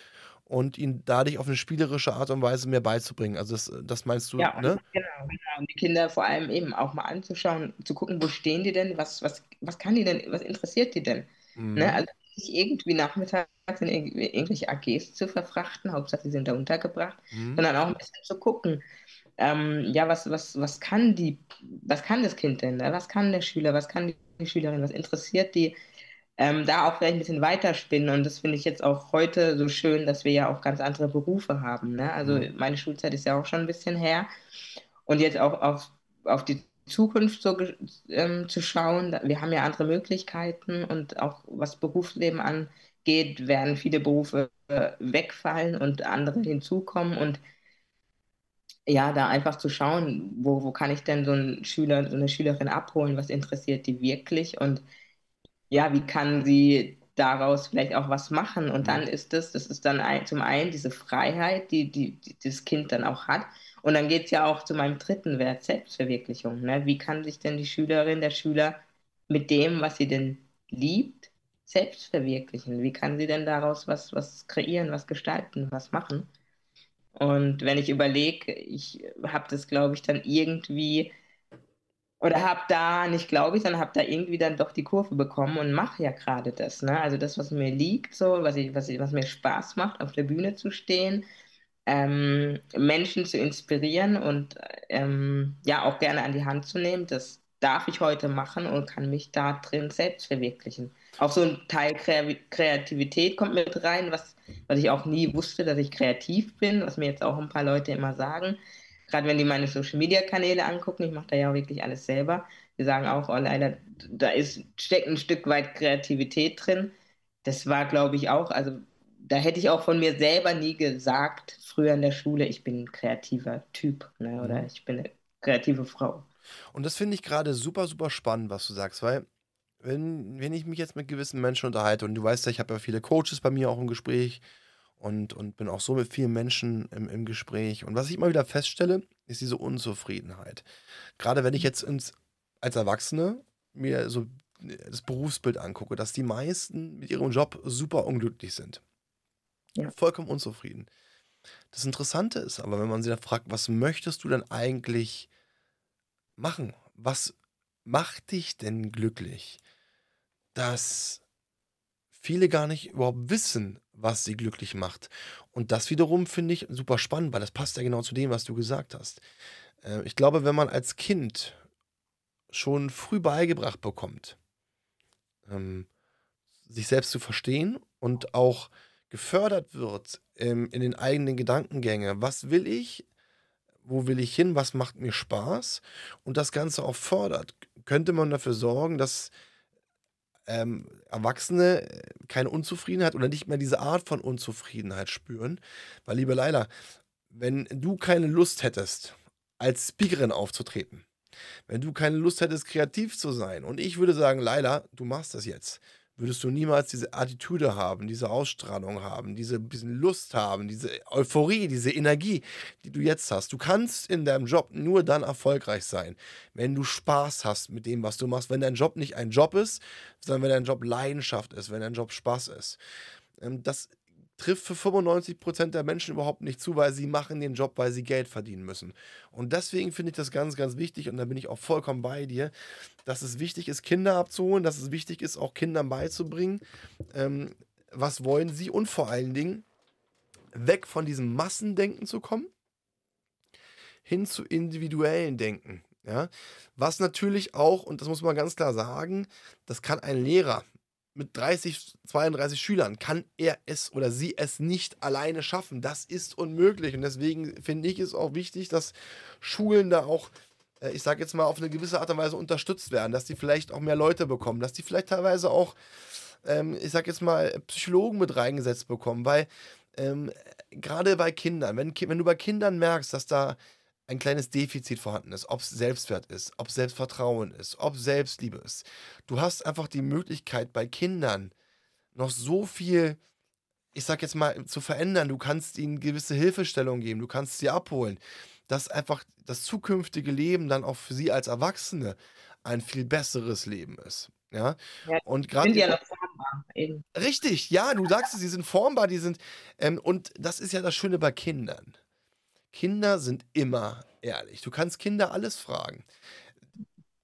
und ihnen dadurch auf eine spielerische Art und Weise mehr beizubringen. Also das, das meinst du, Ja, ne? genau, genau. Und die Kinder vor allem eben auch mal anzuschauen, zu gucken, wo stehen die denn, was, was, was kann die denn, was interessiert die denn? Ne? Mhm. Also nicht irgendwie nachmittags in irgendwie- irgendwelche AGs zu verfrachten, Hauptsache sie sind da untergebracht, Mhm. sondern auch ein bisschen zu gucken, ähm, ja, was, was, was kann die, was kann das Kind denn? Ne? Was kann der Schüler, was kann die Schülerin, was interessiert die? Ähm, da auch vielleicht ein bisschen weiterspinnen. Und das finde ich jetzt auch heute so schön, dass wir ja auch ganz andere Berufe haben. Ne? Also Mhm. meine Schulzeit ist ja auch schon ein bisschen her. Und jetzt auch auf, auf die Zukunft so ähm, zu schauen. Wir haben ja andere Möglichkeiten und auch was Berufsleben angeht, werden viele Berufe äh, wegfallen und andere hinzukommen. Und ja, da einfach zu schauen, wo, wo kann ich denn so einen Schüler, so eine Schülerin abholen, was interessiert die wirklich und ja, wie kann sie daraus vielleicht auch was machen? Und dann Mhm. ist es, das ist dann ein, zum einen diese Freiheit, die, die, die das Kind dann auch hat. Und dann geht es ja auch zu meinem dritten Wert, Selbstverwirklichung. Ne? Wie kann sich denn die Schülerin, der Schüler mit dem, was sie denn liebt, selbst verwirklichen? Wie kann sie denn daraus was, was kreieren, was gestalten, was machen? Und wenn ich überlege, ich habe das, glaube ich, dann irgendwie, oder habe da, nicht glaube ich, sondern habe da irgendwie dann doch die Kurve bekommen und mache ja gerade das. Ne? Also das, was mir liegt, so, was ich, was ich, was mir Spaß macht, auf der Bühne zu stehen, ähm, Menschen zu inspirieren und ähm, ja auch gerne an die Hand zu nehmen, das darf ich heute machen und kann mich da drin selbst verwirklichen. Auch so ein Teil Kre Kreativität kommt mit rein, was, was ich auch nie wusste, dass ich kreativ bin, was mir jetzt auch ein paar Leute immer sagen. Gerade wenn die meine Social Media Kanäle angucken, ich mache da ja wirklich alles selber. Die sagen auch, oh leider, da ist, steckt ein Stück weit Kreativität drin. Das war, glaube ich, auch, also da hätte ich auch von mir selber nie gesagt, früher in der Schule, ich bin ein kreativer Typ, ne? Oder Mhm. ich bin eine kreative Frau. Und das finde ich gerade super, super spannend, was du sagst, weil wenn, wenn ich mich jetzt mit gewissen Menschen unterhalte und du weißt ja, ich habe ja viele Coaches bei mir auch im Gespräch und, und bin auch so mit vielen Menschen im, im Gespräch. Und was ich immer wieder feststelle, ist diese Unzufriedenheit. Gerade wenn ich jetzt ins, als Erwachsene mir so das Berufsbild angucke, dass die meisten mit ihrem Job super unglücklich sind. Ja. Vollkommen unzufrieden. Das Interessante ist aber, wenn man sie dann fragt, was möchtest du denn eigentlich machen? Was macht dich denn glücklich? Dass viele gar nicht überhaupt wissen, was sie glücklich macht. Und das wiederum finde ich super spannend, weil das passt ja genau zu dem, was du gesagt hast. Äh, ich glaube, wenn man als Kind schon früh beigebracht bekommt, ähm, sich selbst zu verstehen und auch gefördert wird ähm, in den eigenen Gedankengänge. Was will ich? Wo will ich hin? Was macht mir Spaß? Und das Ganze auch fördert. Könnte man dafür sorgen, dass ähm, Erwachsene keine Unzufriedenheit oder nicht mehr diese Art von Unzufriedenheit spüren? Weil, liebe Leila, wenn du keine Lust hättest, als Speakerin aufzutreten, wenn du keine Lust hättest, kreativ zu sein, und ich würde sagen, Leila, du machst das jetzt, würdest du niemals diese Attitüde haben, diese Ausstrahlung haben, diese bisschen Lust haben, diese Euphorie, diese Energie, die du jetzt hast. Du kannst in deinem Job nur dann erfolgreich sein, wenn du Spaß hast mit dem, was du machst, wenn dein Job nicht ein Job ist, sondern wenn dein Job Leidenschaft ist, wenn dein Job Spaß ist. Ähm, Das trifft für 95% der Menschen überhaupt nicht zu, weil sie machen den Job, weil sie Geld verdienen müssen. Und deswegen finde ich das ganz, ganz wichtig und da bin ich auch vollkommen bei dir, dass es wichtig ist, Kinder abzuholen, dass es wichtig ist, auch Kindern beizubringen, ähm, was wollen sie und vor allen Dingen weg von diesem Massendenken zu kommen, hin zu individuellen Denken. Ja? Was natürlich auch, und das muss man ganz klar sagen, das kann ein Lehrer mit 30, 32 Schülern, kann er es oder sie es nicht alleine schaffen. Das ist unmöglich. Und deswegen finde ich es auch wichtig, dass Schulen da auch äh, ich sage jetzt mal, auf eine gewisse Art und Weise unterstützt werden, dass die vielleicht auch mehr Leute bekommen, dass die vielleicht teilweise auch, ähm, ich sage jetzt mal, Psychologen mit reingesetzt bekommen, weil ähm, gerade bei Kindern, wenn, wenn du bei Kindern merkst, dass da ein kleines Defizit vorhanden ist, ob es Selbstwert ist, ob es Selbstvertrauen ist, ob Selbstliebe ist, du hast einfach die Möglichkeit bei Kindern noch so viel ich sag jetzt mal, zu verändern. Du kannst ihnen gewisse Hilfestellung geben, du kannst sie abholen, dass einfach das zukünftige Leben dann auch für sie als Erwachsene ein viel besseres Leben ist. Ja, Ja, und gerade sind ja formbar, eben. richtig, ja, du sagst es, sie sind formbar, die sind, ähm, und das ist ja das Schöne bei Kindern. Kinder sind immer ehrlich. Du kannst Kinder alles fragen.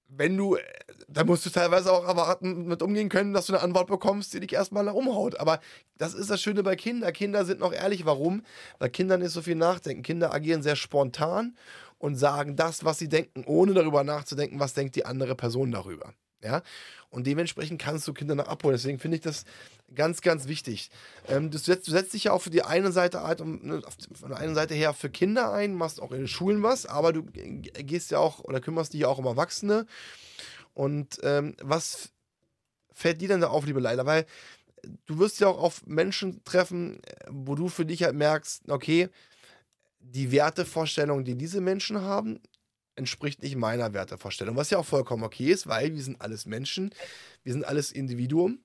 Wenn du, äh, da musst du teilweise auch erwarten, mit umgehen können, dass du eine Antwort bekommst, die dich erstmal umhaut. Aber das ist das Schöne bei Kindern. Kinder sind noch ehrlich. Warum? Bei Kindern ist so viel Nachdenken. Kinder agieren sehr spontan und sagen das, was sie denken, ohne darüber nachzudenken, was denkt die andere Person darüber. Ja, und dementsprechend kannst du Kinder noch abholen. Deswegen finde ich das ganz, ganz wichtig. Ähm, du, setzt, du setzt dich ja auch für die eine Seite halt, ne, von der einen Seite her für Kinder ein, machst auch in den Schulen was, aber du gehst ja auch oder kümmerst dich ja auch um Erwachsene. Und ähm, was fällt dir denn da auf, liebe Leila? Weil du wirst ja auch auf Menschen treffen, wo du für dich halt merkst, okay, die Wertevorstellung, die diese Menschen haben, entspricht nicht meiner Wertevorstellung. Was ja auch vollkommen okay ist, weil wir sind alles Menschen, wir sind alles Individuum.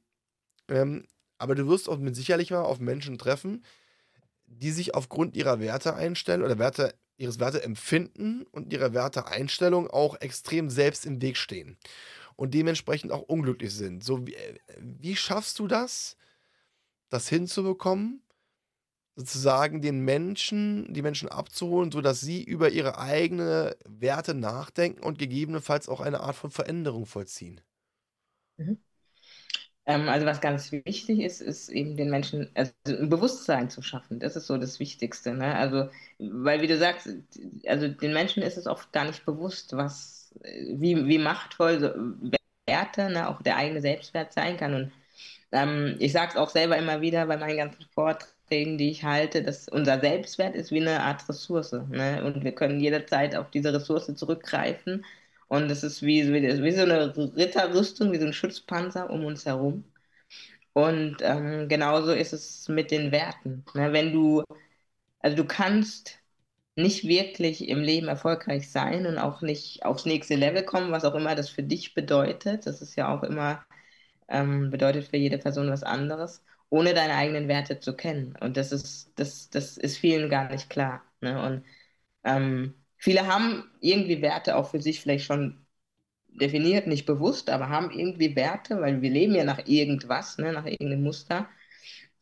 Ähm, aber du wirst auch mit sicherlich mal auf Menschen treffen, die sich aufgrund ihrer Werteeinstellung oder Werte, ihres Werteempfinden und ihrer Werteeinstellung auch extrem selbst im Weg stehen und dementsprechend auch unglücklich sind. So, wie, äh, wie schaffst du das, das hinzubekommen, sozusagen den Menschen, die Menschen abzuholen, sodass sie über ihre eigenen Werte nachdenken und gegebenenfalls auch eine Art von Veränderung vollziehen? Ähm, also was ganz wichtig ist, ist eben den Menschen also ein Bewusstsein zu schaffen. Das ist so das Wichtigste, ne? Also, weil wie du sagst, also den Menschen ist es oft gar nicht bewusst, was, wie, wie machtvoll so Werte, ne, auch der eigene Selbstwert sein kann. Und ähm, ich sage es auch selber immer wieder bei meinen ganzen Vorträgen, die ich halte, dass unser Selbstwert ist wie eine Art Ressource, ne? Und wir können jederzeit auf diese Ressource zurückgreifen. Und es ist wie, wie, wie so eine Ritterrüstung, wie so ein Schutzpanzer um uns herum. Und ähm, genauso ist es mit den Werten. Ne? Wenn du, also du kannst nicht wirklich im Leben erfolgreich sein und auch nicht aufs nächste Level kommen, was auch immer das für dich bedeutet. Das ist ja auch immer, ähm, bedeutet für jede Person was anderes, ohne deine eigenen Werte zu kennen. Und das ist, das, das ist vielen gar nicht klar. Ne? Und ähm, viele haben irgendwie Werte auch für sich vielleicht schon definiert, nicht bewusst, aber haben irgendwie Werte, weil wir leben ja nach irgendwas, ne? nach irgendeinem Muster.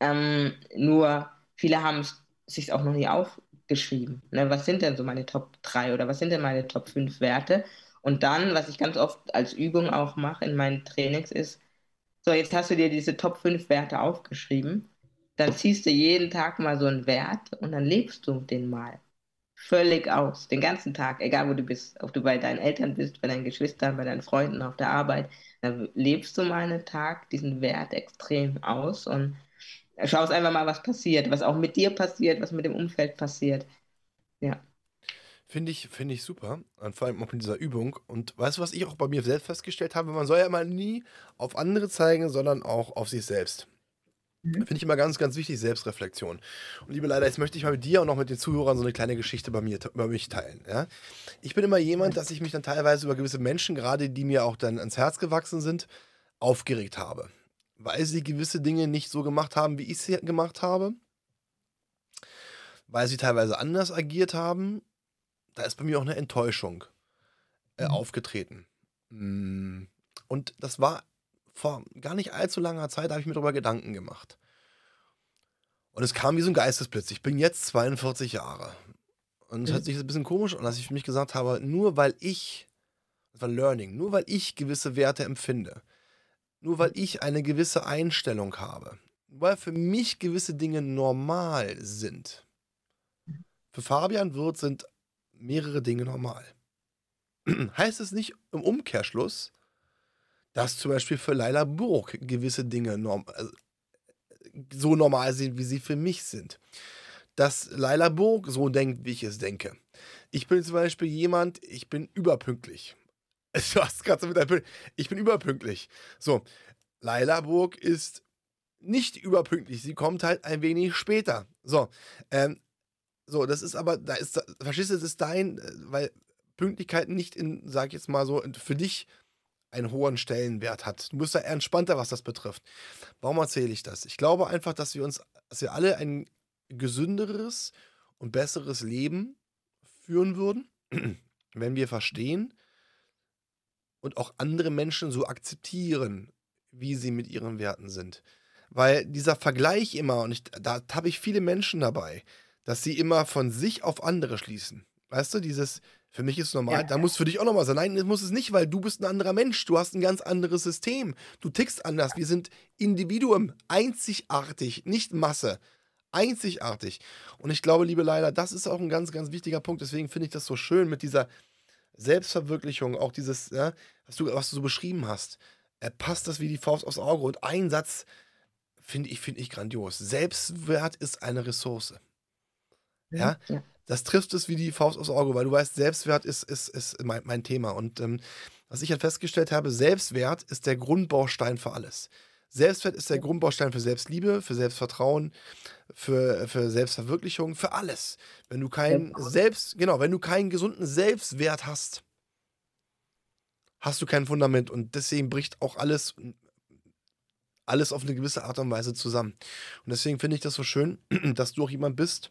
Ähm, nur viele haben es sich auch noch nie aufgeschrieben. Ne? Was sind denn so meine Top 3 oder was sind denn meine Top 5 Werte? Und dann, was ich ganz oft als Übung auch mache in meinen Trainings, ist, so, jetzt hast du dir diese Top 5 Werte aufgeschrieben, dann ziehst du jeden Tag mal so einen Wert und dann lebst du den mal. Völlig aus, den ganzen Tag, egal wo du bist, ob du bei deinen Eltern bist, bei deinen Geschwistern, bei deinen Freunden, auf der Arbeit, dann lebst du mal einen Tag diesen Wert extrem aus und schaust einfach mal, was passiert, was auch mit dir passiert, was mit dem Umfeld passiert. Ja. Finde ich, finde ich super. Und vor allem auch mit dieser Übung. Und weißt du, was ich auch bei mir selbst festgestellt habe? Man soll ja mal nie auf andere zeigen, sondern auch auf sich selbst. Mhm. Finde ich immer ganz, ganz wichtig, Selbstreflexion. Und liebe Leila, jetzt möchte ich mal mit dir und auch mit den Zuhörern so eine kleine Geschichte bei mir, über mich teilen. Ja? Ich bin immer jemand, dass ich mich dann teilweise über gewisse Menschen, gerade die mir auch dann ans Herz gewachsen sind, aufgeregt habe. Weil sie gewisse Dinge nicht so gemacht haben, wie ich sie gemacht habe. Weil sie teilweise anders agiert haben. Da ist bei mir auch eine Enttäuschung äh, Mhm. aufgetreten. Mm, Und das war vor gar nicht allzu langer Zeit, habe ich mir darüber Gedanken gemacht. Und es kam wie so ein Geistesblitz. Ich bin jetzt 42 Jahre. Und es Mhm. hört sich ein bisschen komisch an, dass ich für mich gesagt habe, nur weil ich, das war Learning, nur weil ich gewisse Werte empfinde, nur weil ich eine gewisse Einstellung habe, weil für mich gewisse Dinge normal sind. Für Fabian Wirth sind mehrere Dinge normal. heißt es nicht im Umkehrschluss, dass zum Beispiel für Laila Burg gewisse Dinge norm also, so normal sind, wie sie für mich sind. Dass Laila Burg so denkt, wie ich es denke. Ich bin zum Beispiel jemand, ich bin überpünktlich. Du hast gerade so mit deinem Ich bin überpünktlich. So, Laila Burg ist nicht überpünktlich. Sie kommt halt ein wenig später. So, ähm, so, das ist aber, da ist, verstehst du, das ist dein, äh, weil Pünktlichkeit nicht in, sag ich jetzt mal so, für dich einen hohen Stellenwert hat. Du bist da eher entspannter, was das betrifft. Warum erzähle ich das? Ich glaube einfach, dass wir uns, dass wir alle ein gesünderes und besseres Leben führen würden, wenn wir verstehen, und auch andere Menschen so akzeptieren, wie sie mit ihren Werten sind. Weil dieser Vergleich immer, und ich, da habe ich viele Menschen dabei, dass sie immer von sich auf andere schließen. Weißt du, dieses, für mich ist normal, ja. da muss für dich auch nochmal sein. Nein, das muss es nicht, weil du bist ein anderer Mensch. Du hast ein ganz anderes System. Du tickst anders. Wir sind Individuum, einzigartig, nicht Masse. Einzigartig. Und ich glaube, liebe Leila, das ist auch ein ganz, ganz wichtiger Punkt. Deswegen finde ich das so schön mit dieser Selbstverwirklichung, auch dieses, ja, was, du, was du so beschrieben hast. Er passt das wie die Faust aufs Auge. Und ein Satz finde ich, find ich grandios. Selbstwert ist eine Ressource. Ja? ja. Das trifft es wie die Faust aufs Auge, weil du weißt, Selbstwert ist, ist, ist mein, mein Thema. Und ähm, was ich halt festgestellt habe, Selbstwert ist der Grundbaustein für alles. Selbstwert ist der Grundbaustein für Selbstliebe, für Selbstvertrauen, für, für Selbstverwirklichung, für alles. Wenn du keinen Selbst, genau, wenn du keinen gesunden Selbstwert hast, hast du kein Fundament und deswegen bricht auch alles, alles auf eine gewisse Art und Weise zusammen. Und deswegen finde ich das so schön, dass du auch jemand bist,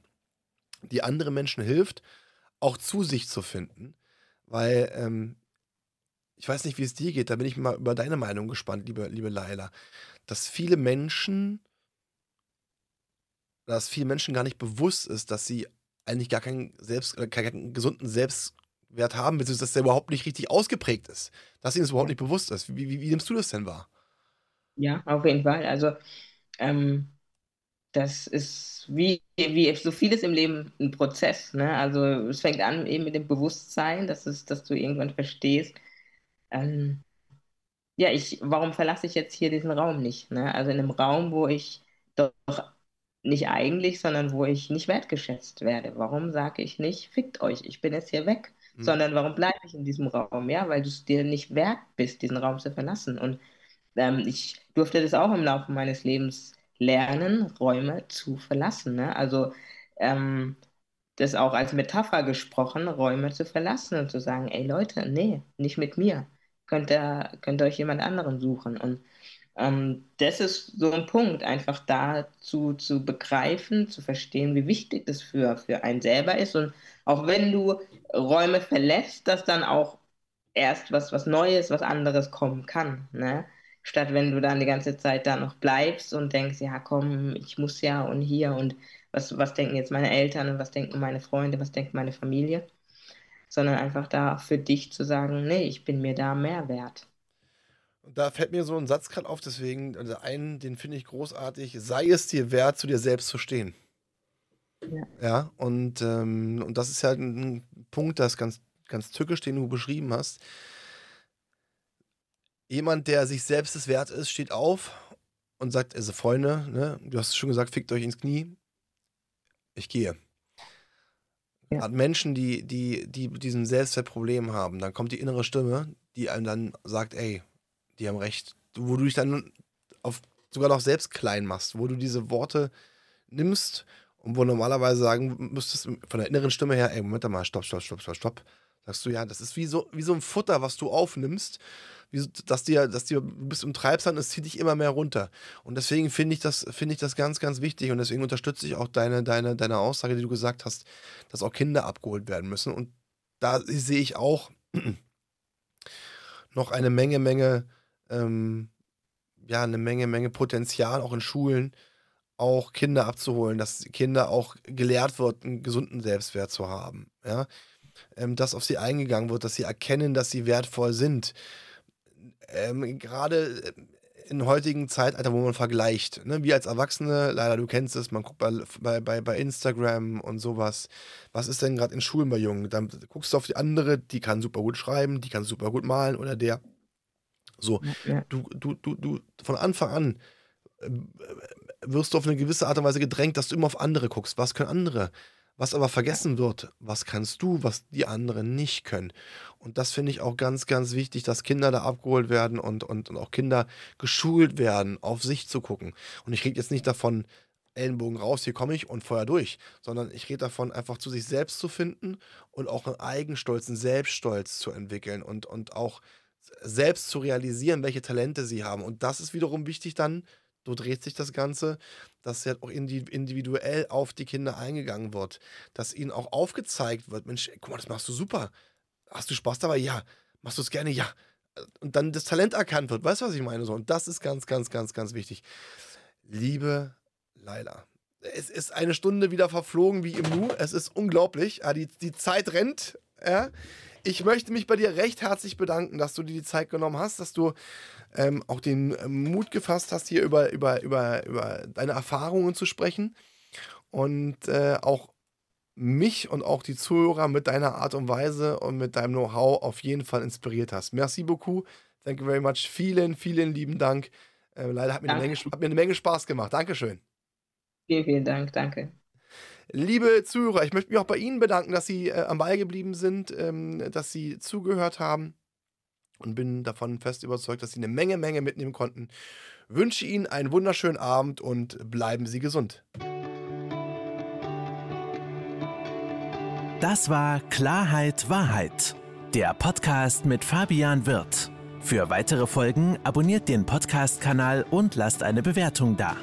die andere Menschen hilft, auch zu sich zu finden. Weil, ähm, ich weiß nicht, wie es dir geht, da bin ich mal über deine Meinung gespannt, liebe, liebe Laila, dass viele Menschen, dass vielen Menschen gar nicht bewusst ist, dass sie eigentlich gar keinen, Selbst, äh, keinen gesunden Selbstwert haben, beziehungsweise dass der überhaupt nicht richtig ausgeprägt ist. Dass ihnen das überhaupt nicht bewusst ist. Wie, wie, wie nimmst du das denn wahr? Ja, auf jeden Fall. Also, ähm, das ist wie, wie so vieles im Leben ein Prozess. Ne? Also es fängt an eben mit dem Bewusstsein, dass, es, dass du irgendwann verstehst, ähm, ja, ich, warum verlasse ich jetzt hier diesen Raum nicht? Ne? Also in einem Raum, wo ich doch nicht eigentlich, sondern wo ich nicht wertgeschätzt werde. Warum sage ich nicht, fickt euch, ich bin jetzt hier weg, mhm. sondern warum bleibe ich in diesem Raum? Ja, weil du es dir nicht wert bist, diesen Raum zu verlassen. Und ähm, ich durfte das auch im Laufe meines Lebens lernen, Räume zu verlassen. Ne? Also ähm, das auch als Metapher gesprochen, Räume zu verlassen und zu sagen, ey Leute, nee, nicht mit mir. Könnt ihr, könnt ihr euch jemand anderen suchen. Und ähm, das ist so ein Punkt, einfach dazu zu begreifen, zu verstehen, wie wichtig das für, für einen selber ist. Und auch wenn du Räume verlässt, dass dann auch erst was, was Neues, was anderes kommen kann. Ne? Statt wenn du dann die ganze Zeit da noch bleibst und denkst, ja komm, ich muss ja und hier und was, was denken jetzt meine Eltern und was denken meine Freunde, was denkt meine Familie, sondern einfach da für dich zu sagen, nee, ich bin mir da mehr wert. Und da fällt mir so ein Satz gerade auf, deswegen, also einen, den finde ich großartig, sei es dir wert, zu dir selbst zu stehen. Ja, ja und, ähm, und das ist ja ein Punkt, das ganz, ganz tückisch, den du beschrieben hast jemand, der sich selbst es wert ist, steht auf und sagt, also Freunde, ne, du hast es schon gesagt, fickt euch ins Knie. Ich gehe. Ja. Hat Menschen, die, die, die diesen Selbstwertproblem haben, dann kommt die innere Stimme, die einem dann sagt, ey, die haben recht. Wo du dich dann auf, sogar noch selbst klein machst, wo du diese Worte nimmst und wo normalerweise sagen müsstest, von der inneren Stimme her, ey, Moment mal, stopp, stopp, stopp, stopp, stopp. Sagst du, ja, das ist wie so, wie so ein Futter, was du aufnimmst wie, dass dir, dass dir, du bist im Treibsand, es zieht dich immer mehr runter. Und deswegen finde ich das, finde ich das ganz, ganz wichtig. Und deswegen unterstütze ich auch deine, deine, deine Aussage, die du gesagt hast, dass auch Kinder abgeholt werden müssen. Und da sehe ich auch noch eine Menge, Menge, ähm, ja, eine Menge, Menge Potenzial, auch in Schulen, auch Kinder abzuholen, dass Kinder auch gelehrt wird, einen gesunden Selbstwert zu haben. Ja? Ähm, dass auf sie eingegangen wird, dass sie erkennen, dass sie wertvoll sind ähm, gerade äh, in heutigen Zeitalter, wo man vergleicht, ne? wir als Erwachsene, leider du kennst es, man guckt bei, bei, bei Instagram und sowas, was ist denn gerade in Schulen bei Jungen? Dann guckst du auf die andere, die kann super gut schreiben, die kann super gut malen oder der. So, ja. du, du, du, du, von Anfang an äh, wirst du auf eine gewisse Art und Weise gedrängt, dass du immer auf andere guckst. Was können andere? Was aber vergessen wird, was kannst du, was die anderen nicht können. Und das finde ich auch ganz, ganz wichtig, dass Kinder da abgeholt werden und, und, und auch Kinder geschult werden, auf sich zu gucken. Und ich rede jetzt nicht davon, Ellenbogen raus, hier komme ich und Feuer durch, sondern ich rede davon, einfach zu sich selbst zu finden und auch einen Eigenstolz, einen Selbststolz zu entwickeln und, und auch selbst zu realisieren, welche Talente sie haben. Und das ist wiederum wichtig dann so dreht sich das Ganze, dass ja auch individuell auf die Kinder eingegangen wird, dass ihnen auch aufgezeigt wird, Mensch, guck mal, das machst du super. Hast du Spaß dabei? Ja. Machst du es gerne? Ja. und dann das Talent erkannt wird. Weißt du, was ich meine? So, und das ist ganz, ganz, ganz, ganz wichtig. Liebe Laila, es ist eine Stunde wieder verflogen wie im Nu. Es ist unglaublich. Die, die Zeit rennt. Ich möchte mich bei dir recht herzlich bedanken, dass du dir die Zeit genommen hast, dass du ähm, auch den Mut gefasst hast, hier über, über, über, über deine Erfahrungen zu sprechen und äh, auch mich und auch die Zuhörer mit deiner Art und Weise und mit deinem Know-how auf jeden Fall inspiriert hast. Merci beaucoup. Thank you very much. Vielen, vielen lieben Dank. Äh, leider hat mir, eine Menge, hat mir eine Menge Spaß gemacht. Dankeschön. Vielen, vielen Dank. Danke. Liebe Zuhörer, ich möchte mich auch bei Ihnen bedanken, dass Sie äh, am Ball geblieben sind, ähm, dass Sie zugehört haben und bin davon fest überzeugt, dass Sie eine Menge, Menge mitnehmen konnten. Wünsche Ihnen einen wunderschönen Abend und bleiben Sie gesund. Das war Klarheit Wahrheit, der Podcast mit Fabian Wirth. Für weitere Folgen abonniert den Podcast-Kanal und lasst eine Bewertung da.